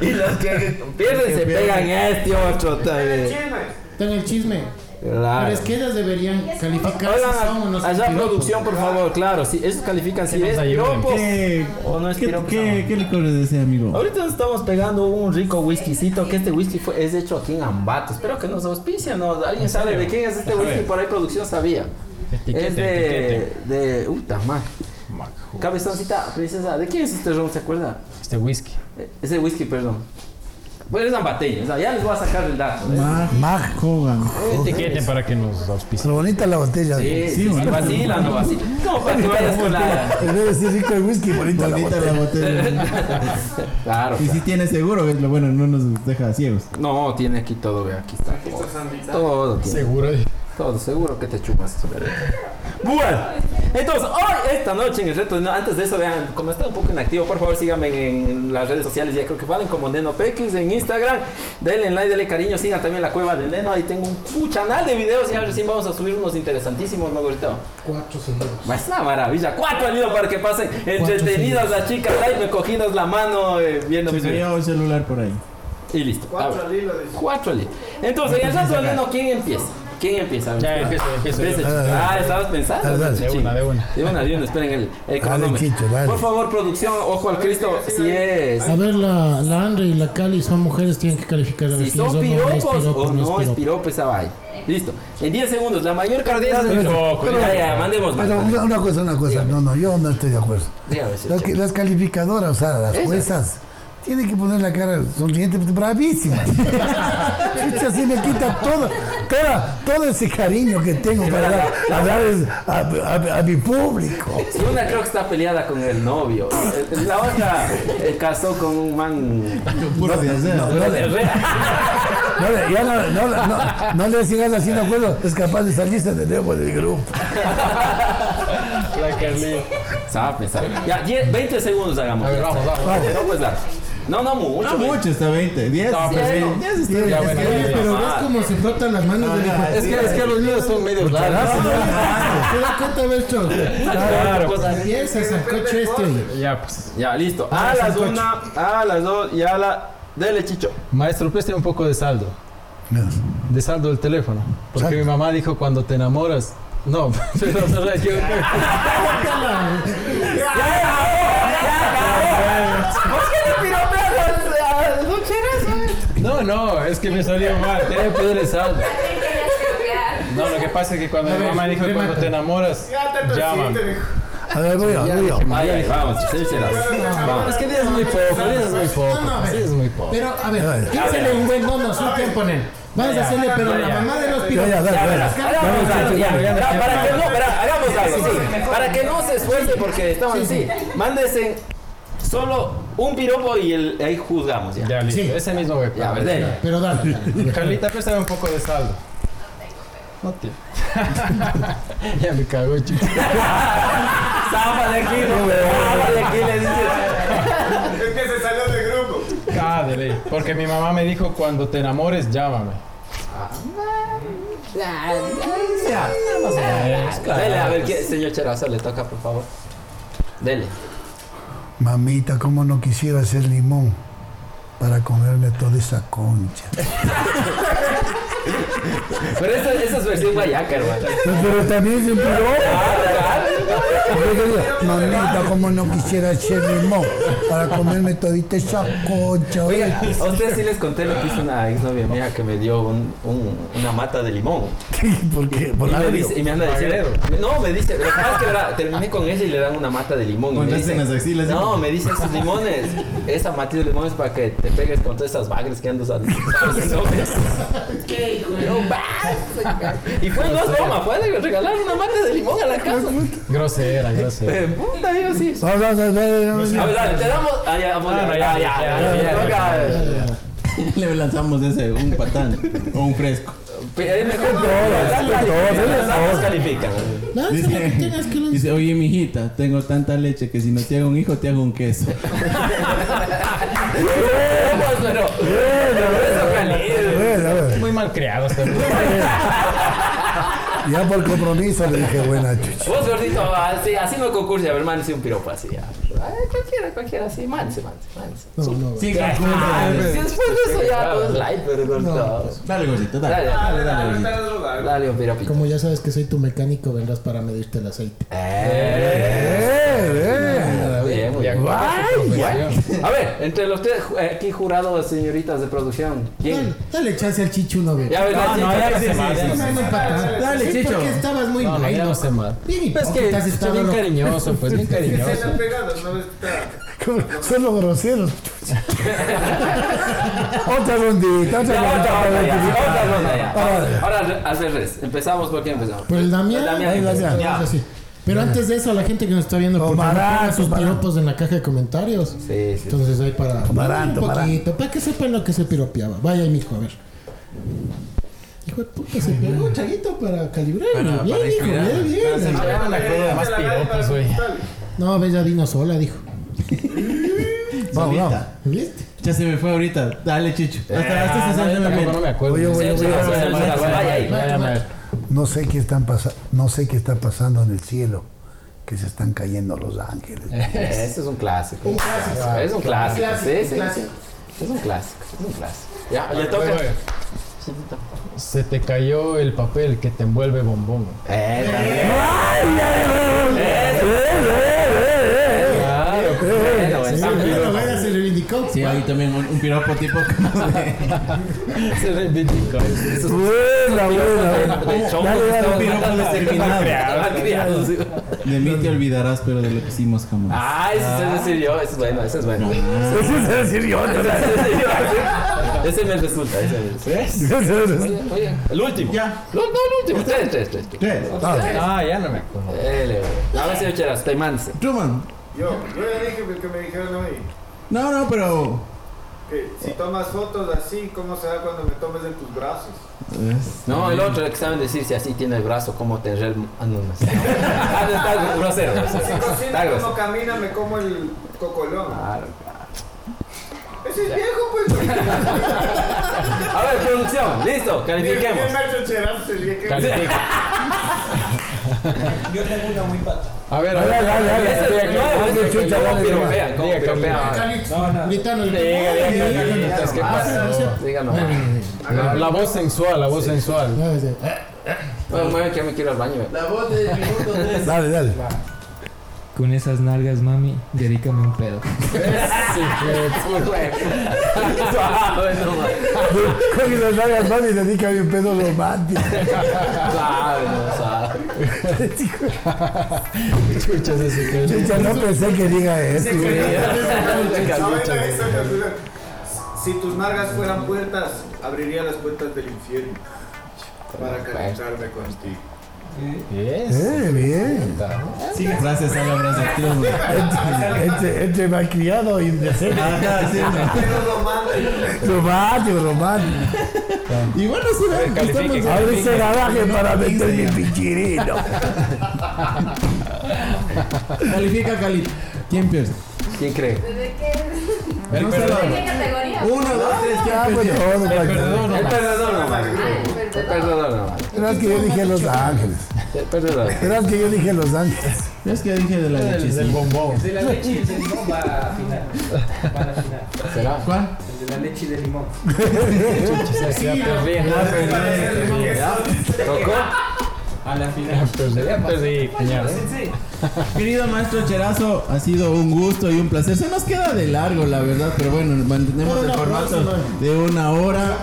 y los que pierden se pegan este otro también. Tenga el chisme. Claro. Pero es que ellas deberían calificar si son son allá piropos. producción, por favor, claro, si esos califican si es ¿Qué, o no es qué, qué, qué licor les desea, amigo? Ahorita nos estamos pegando un rico whiskycito, que este whisky fue, es hecho aquí en Ambato. Espero que nos auspicia, ¿no? ¿Alguien sabe de quién es este whisky? Por ahí producción sabía. Etiquete, es de. etiquete. de. Uta, man. Cabezoncita, princesa. ¿De quién es este ron? ¿Se acuerda? Este whisky. Eh, Ese whisky, perdón. Pues es ambateño, o sea, ya les voy a sacar el dato. ¿eh? Mag, Mag Hogan. Etiquete para que nos auspicien. Pero bonita la botella. Sí, En sí, Sí, bueno. vacila, no [LAUGHS] vacila. Como para que vayas con la. vez de decir rico el whisky, bonita, la botella. la botella. [LAUGHS] Claro. Y si tiene seguro, es lo bueno, no nos deja ciegos. No, tiene aquí todo, ve, aquí está. Todo tiene. Seguro. Todo, seguro que te chupas. Bueno, entonces, hoy, esta noche en el reto, no, antes de eso, vean, como está un poco inactivo, por favor síganme en las redes sociales, ya creo que valen como Neno Pequis en Instagram. Denle like, denle cariño, sigan también la cueva de Neno, ahí tengo un, canal de videos, ya recién vamos a subir unos interesantísimos, ¿no, gordito? Cuatro seguidos. Es una maravilla, cuatro al para que pasen entretenidas las chicas, ahí me cogidas la mano eh, viendo mis Se videos. veía un celular por ahí. Y listo. Cuatro al hilo de Cuatro al hilo. Entonces, en el rato del Neno, ¿quién empieza? ¿Quién empieza? Ya, empiezo, empiezo. Ah, estabas pensando. Dale, dale. De una, de una. De una, de una, esperen el, el cronómetro. Por favor, producción, ojo al Cristo, si es. A ver, la, la Andre y la Cali son mujeres, tienen que calificar a ver Si son piropos piropo, o no es piropo. piropo esa vaina. Listo. En 10 segundos, la mayor cantidad de. Ya, ya, mandemos una, una cosa, una cosa. No, no, yo no estoy de acuerdo. Las, calificadoras, o sea, las Esas. juezas, tienen que poner la cara sonriente, pues, bravísimas. [LAUGHS] Chucha, así me quita todo, toda, todo ese cariño que tengo para dar- hablarles a, a- a mi público. Una creo que está peleada con el novio. La otra eh, casó con un man. Puro. No, no, no ya no, no, no, no le sigas así, no puedo, es capaz de salirse de nuevo del grupo. La Carlita. Sabe, sabe. Ya, 10, 20 segundos hagamos. A ver, vamos, vamos. No, pues largo. No, no mucho. No mucho, está 20. 10. No, pues, Cien. sí. 10 está bien. Ya, es bueno, que- Oye, pero ves cómo se frotan las manos del hijo. Es que, es que los míos son medio largos. ¿Te das cuenta esto? Claro. Cosas- Empieza el coche este. Ya, pues. Ya, listo. A las una, a las dos y a la. Dele, chicho. Maestro, préstame un poco de saldo. De saldo del teléfono. Porque Saldo. mi mamá dijo cuando te enamoras. No, pero no la yo. ¿Por qué le piropeas al lucherazo? No, no, es que me salió mal. Tenía que pedirle saldo. No, lo que pasa es que cuando mi mamá dijo cuando te enamoras, llámame. A ver, voy yo, voy yo. Ay, vamos, lucherazo. Vamos. Es que 10 es muy poco, 10 es muy poco. 10 es muy poco. Pero, a ver, piénsele un buen mono, su tiempo, nen. Vamos a hacerle, pero la mamá de los Ya, piropos. ya, dale, dale. Hagamos algo, ya, ya, para que no, hagamos algo, sí. Para que no se esfuerce porque estamos así. Mándese solo un piropo y el, ahí juzgamos ya. Ya, listo. Sí. Ese mismo voy. Ya, ver, dele. Pero dale. dale. [LAUGHS] Carlita, préstame un poco de saldo. No, tío. [LAUGHS] ya me cago, chico. [LAUGHS] Zapa de aquí, no, zapa de aquí, le dices. Es que se salió del grupo. Ah, de ley. Porque mi mamá me dijo cuando te enamores, llámame. Dele, a ver, ¿qué- señor Cherazo, le toca, por favor. Dele. Mamita, cómo no quisiera ser limón para comerme toda esa concha. [LAUGHS] Pero esa, esa es versión guayaca, hermano. Pero, pero también es un piropo. Mamita, cómo no quisiera ser limón para comerme todita esa concha. oye. Oiga, a ustedes sí les conté lo que hizo una exnovia mía que me dio un, un- una mata de limón. ¿Por qué? Por Y me, dice, y me anda diciendo. No, me dice, lo que pasa es que verá, terminé con ella y le dan una mata de limón. Y me las axilas, no, me dice esos limones, esa matita de limones para que te pegues con todas esas bagres que andas vas. [LAUGHS] Y fue no es broma, fue de regalar una mata de limón a la casa. Grosera, grosera. Eh, Puta, yo sí. Vamos, vamos, vamos, vamos. A ver, te damos. Ah, ya, ya, ya. Le lanzamos ese, un patán o un fresco. Es mejor todas, que Dice, oye, mijita, tengo tanta leche que si no te hago un hijo, te hago un queso. Pero, pero eso caliente. Bueno, a ver, Muy mal creado este Ya por compromiso le dije buena chucha. Vos, gordito, así, así no concurse, a ver, mándese un piropo así. Ya. Ay, cualquiera, cualquiera, así, mándese, mándese, mándese. No, no. Sí, Ah, si después de eso ya, pues, light, pero gordito. Dale, gordito, dale. Dale, Dale, dale, un piropito. Como ya sabes que soy tu mecánico, vendrás para medirte el aceite. Eh, Eh, eh. A ver, entre los tres eh, aquí jurados, señoritas de producción, Dale, ¿quién? dale chance al chicho una vez. Ya ves, la No, no, ya No, Dale, sí, Chicho. porque estabas muy No, no, ya no sé más. Bien Es que bien cariñoso, pues bien [LAUGHS] Se cariñoso. han pegado, ¿no? Está- Son los groseros. [LAUGHS] otra rondita, otra rondita. Ahora, al revés. Empezamos por quién empezamos. El Damián. El Damián. Ya. Pero antes de eso, a la gente que nos está viendo, Tomarán, sus piropos en la caja de comentarios. Sí, sí. Entonces ahí para Tomarán, un tomarán. poquito, para que sepan lo que se piropeaba. Vaya, mijo, a ver. Hijo de puta, se pegó un chaguito para calibrar. Para- bien, para hijo, bien, bien. Ya no me acuerdo de más piropos, güey. No, bella vino sola, dijo. vamos, vamos. ¿Viste? Ya se me fue ahorita. Dale, Chicho. Hasta, hasta se sale Tampoco bien. no me acuerdo. Oye, oye, Sí, Ya, ya No sé qué están pasando, no sé qué está pasando en el cielo, que se están cayendo los ángeles. Ese es un clásico. Un clásico. Es un clásico. Clásico, Sí, sí. clásico. Es un clásico. Es un clásico. Ya, le toca. Oye, Se te cayó el papel que te envuelve bombón. Eh, Claro, reivindicó. Sí, ahí también un, un piropo tipo como de, [LAUGHS] Se reivindicó. Buena, buena, estamos dale. piropo determinado. De mí te olvidarás, pero de lo que hicimos jamás. Ah, ese es decir yo. Ese es bueno, ese es bueno. Eso es decir yo, ¿no? Ese me resulta, ese me resulta. Oye, oye, el último. Ya. No, no, el último. Tres, tres, tres. tres. Tres. Ah, ya no me acuerdo. A ver, señor Cheras, te manse. Truman. Yo, yo ya dije que me dijeron hoy No, no, pero. si tomas fotos así, ¿cómo será cuando me tomes en tus brazos? No, el otro que saben decir si así tiene el brazo, cómo tener el. Ah, no, no sé. Ah, no, está grosero. grosero. Si Está cocina, como camina, me como el cocolón. Claro. Ese es viejo, pues. [LAUGHS] A ver, producción, listo, califiquemos. Bien [LAUGHS] Yo tengo una muy pata. A ver, a ver. Dale, dale, dale. Ese es el nuevo, Dale, ese es el chucha, nuevo dale, piropean, ¿cómo Diga, piropean? Calix, gritando. Diga, diga, diga, Carlitos, ¿qué Ah. La, voz sensual, la voz sensual. Ah. Bueno, mueve que me quiero al baño. La voz del minuto 3. Dale, dale. Con esas nalgas, mami, dedícame un pedo. Con las nalgas, mami, dedícame un pedo romántico. Suave, no, suave. Chucha, no pensé que diga eso. Si tus nalgas fueran puertas, abriría las puertas del infierno para calentarme contigo. Es. Eh, bien. Gracias a la brasa Truman. Entre, entre, entre malcriado y indecente. Ajá, sí, no. Pero romántico. Romántico. Y bueno, estamos- Abre ese garaje para meter mi pichirino. Califica Cali. ¿Quién pierde? ¿Quién cree? ¿Desde qué, El No se perdedor. ¿De qué categoría? Uno, dos, tres, Ya, ¿quién pues, todo, El perdedor El nomás. Ah, el nomás. Verás que yo dije Los Ángeles. El perdedor. Verás que yo dije Los Ángeles. Es que dije de la leche, del bombón. De la leche y el de limón va a final. ¿Será? ¿Cuál? El de la leche y de limón. A la final. Ya perdí, cuñado. Querido maestro Cherazo, ha sido un gusto y un placer. Se nos queda de largo, la verdad, pero bueno, mantenemos el formato de una hora,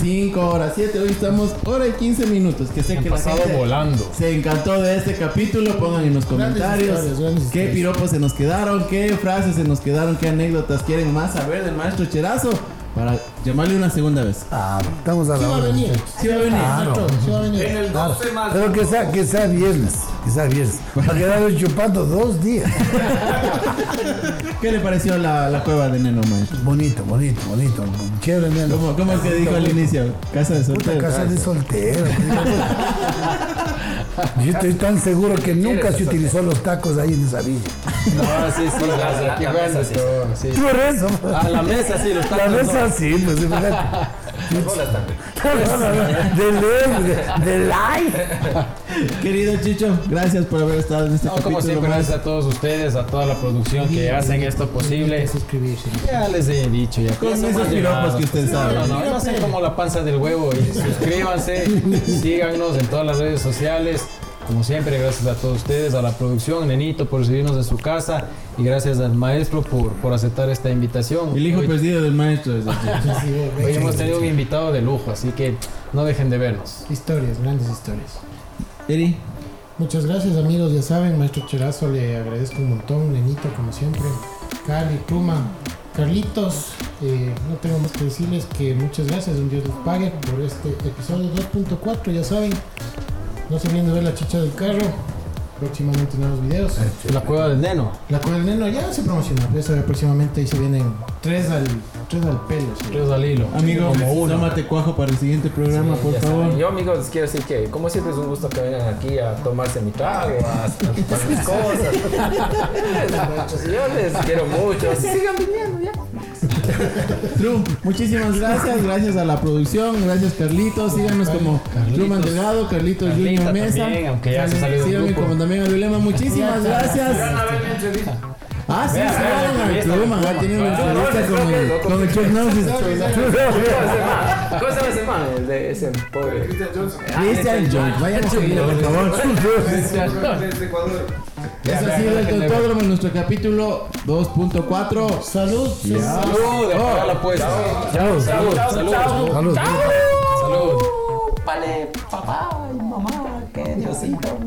cinco horas, siete. Hoy estamos hora y quince minutos. Que sé Han que la pasado gente volando. se encantó de este capítulo. Pongan en los comentarios grandes qué piropos se nos quedaron, qué frases se nos quedaron, qué anécdotas quieren más saber del maestro Cherazo para llamarle una segunda vez. Ah, estamos a Sí la va a hora. venir. Sí va a venir. Claro, sí va a venir. En el 12 más. Pero que sea, que sea viernes. Que sea viernes. Para quedarme chupando dos días. [LAUGHS] ¿Qué le pareció la, la cueva de Neno, maestro? Bonito, bonito, bonito. Chévere, neno. ¿Cómo, cómo es que dijo al inicio? Casa de Puta soltero. casa de soltero. [LAUGHS] Yo estoy tan seguro que nunca se utilizó los tacos ahí en esa villa. No, sí, sí. la- Aquí la mesa, de sí. A la mesa, sí, los La tacos. mesa sí, pues imagínate. [LAUGHS] De ley, de live. Querido Chicho, gracias por haber estado en este No, como siempre, más. gracias a todos ustedes, a toda la producción que hacen esto posible. suscribirse. Ya les he dicho, ya Con esos piropos que usted sabe. No, no, no sé como la panza del huevo y suscríbanse, síganos en todas las redes sociales. Como siempre, gracias a todos ustedes, a la producción, Nenito, por recibirnos en su casa y gracias al maestro por, por aceptar esta invitación. El hijo Hoy- perdido del maestro. es decir. [LAUGHS] Hoy hemos tenido un invitado de lujo, así que no dejen de vernos. Historias, grandes historias. Eri, Muchas gracias amigos, ya saben, maestro Cherazo, le agradezco un montón, Nenito como siempre, Cali, Pluma, Carlitos, eh, no tengo más que decirles que muchas gracias, un Dios les pague por este episodio 2.4, ya saben, no se olviden de ver la chicha del carro, próximamente nuevos videos. La cueva del neno. La cual del neno ya se promociona, eso próximamente ahí se vienen tres al, tres al pelo. sí. Tres al hilo. amigo, Como uno. tómate cuajo para el siguiente programa, por Ya favor. Yo, amigos, les quiero decir que, como siempre, es un gusto que vengan aquí a tomarse mi trago, a, a [LAUGHS] tomar mis cosas. [LAUGHS] [LAUGHS] Yo les quiero mucho. Sigan viniendo, ya. [LAUGHS] True, muchísimas gracias, gracias a la producción, gracias Carlitos, síganos como Truman Delgado, Carlitos Junior Mesa. también, aunque ya se salió del Síganme como también a Vilema, muchísimas gracias. Ah, sí, sí, entrevista, Truman, ha tenido una entrevista con el, el Chuck Norris. ¿Cómo se llama ese man? El de ese pobre. Christian Jones, vayan a seguirle, por favor. [LAUGHS] Desde Ecuador. Eso ha sido el Tontódromo, nuestro capítulo 2.4. Salud, Salud, pagar la apuesta. Salud, salud, salud. Salud. Salud. Vale, papá y mamá, que Diosito.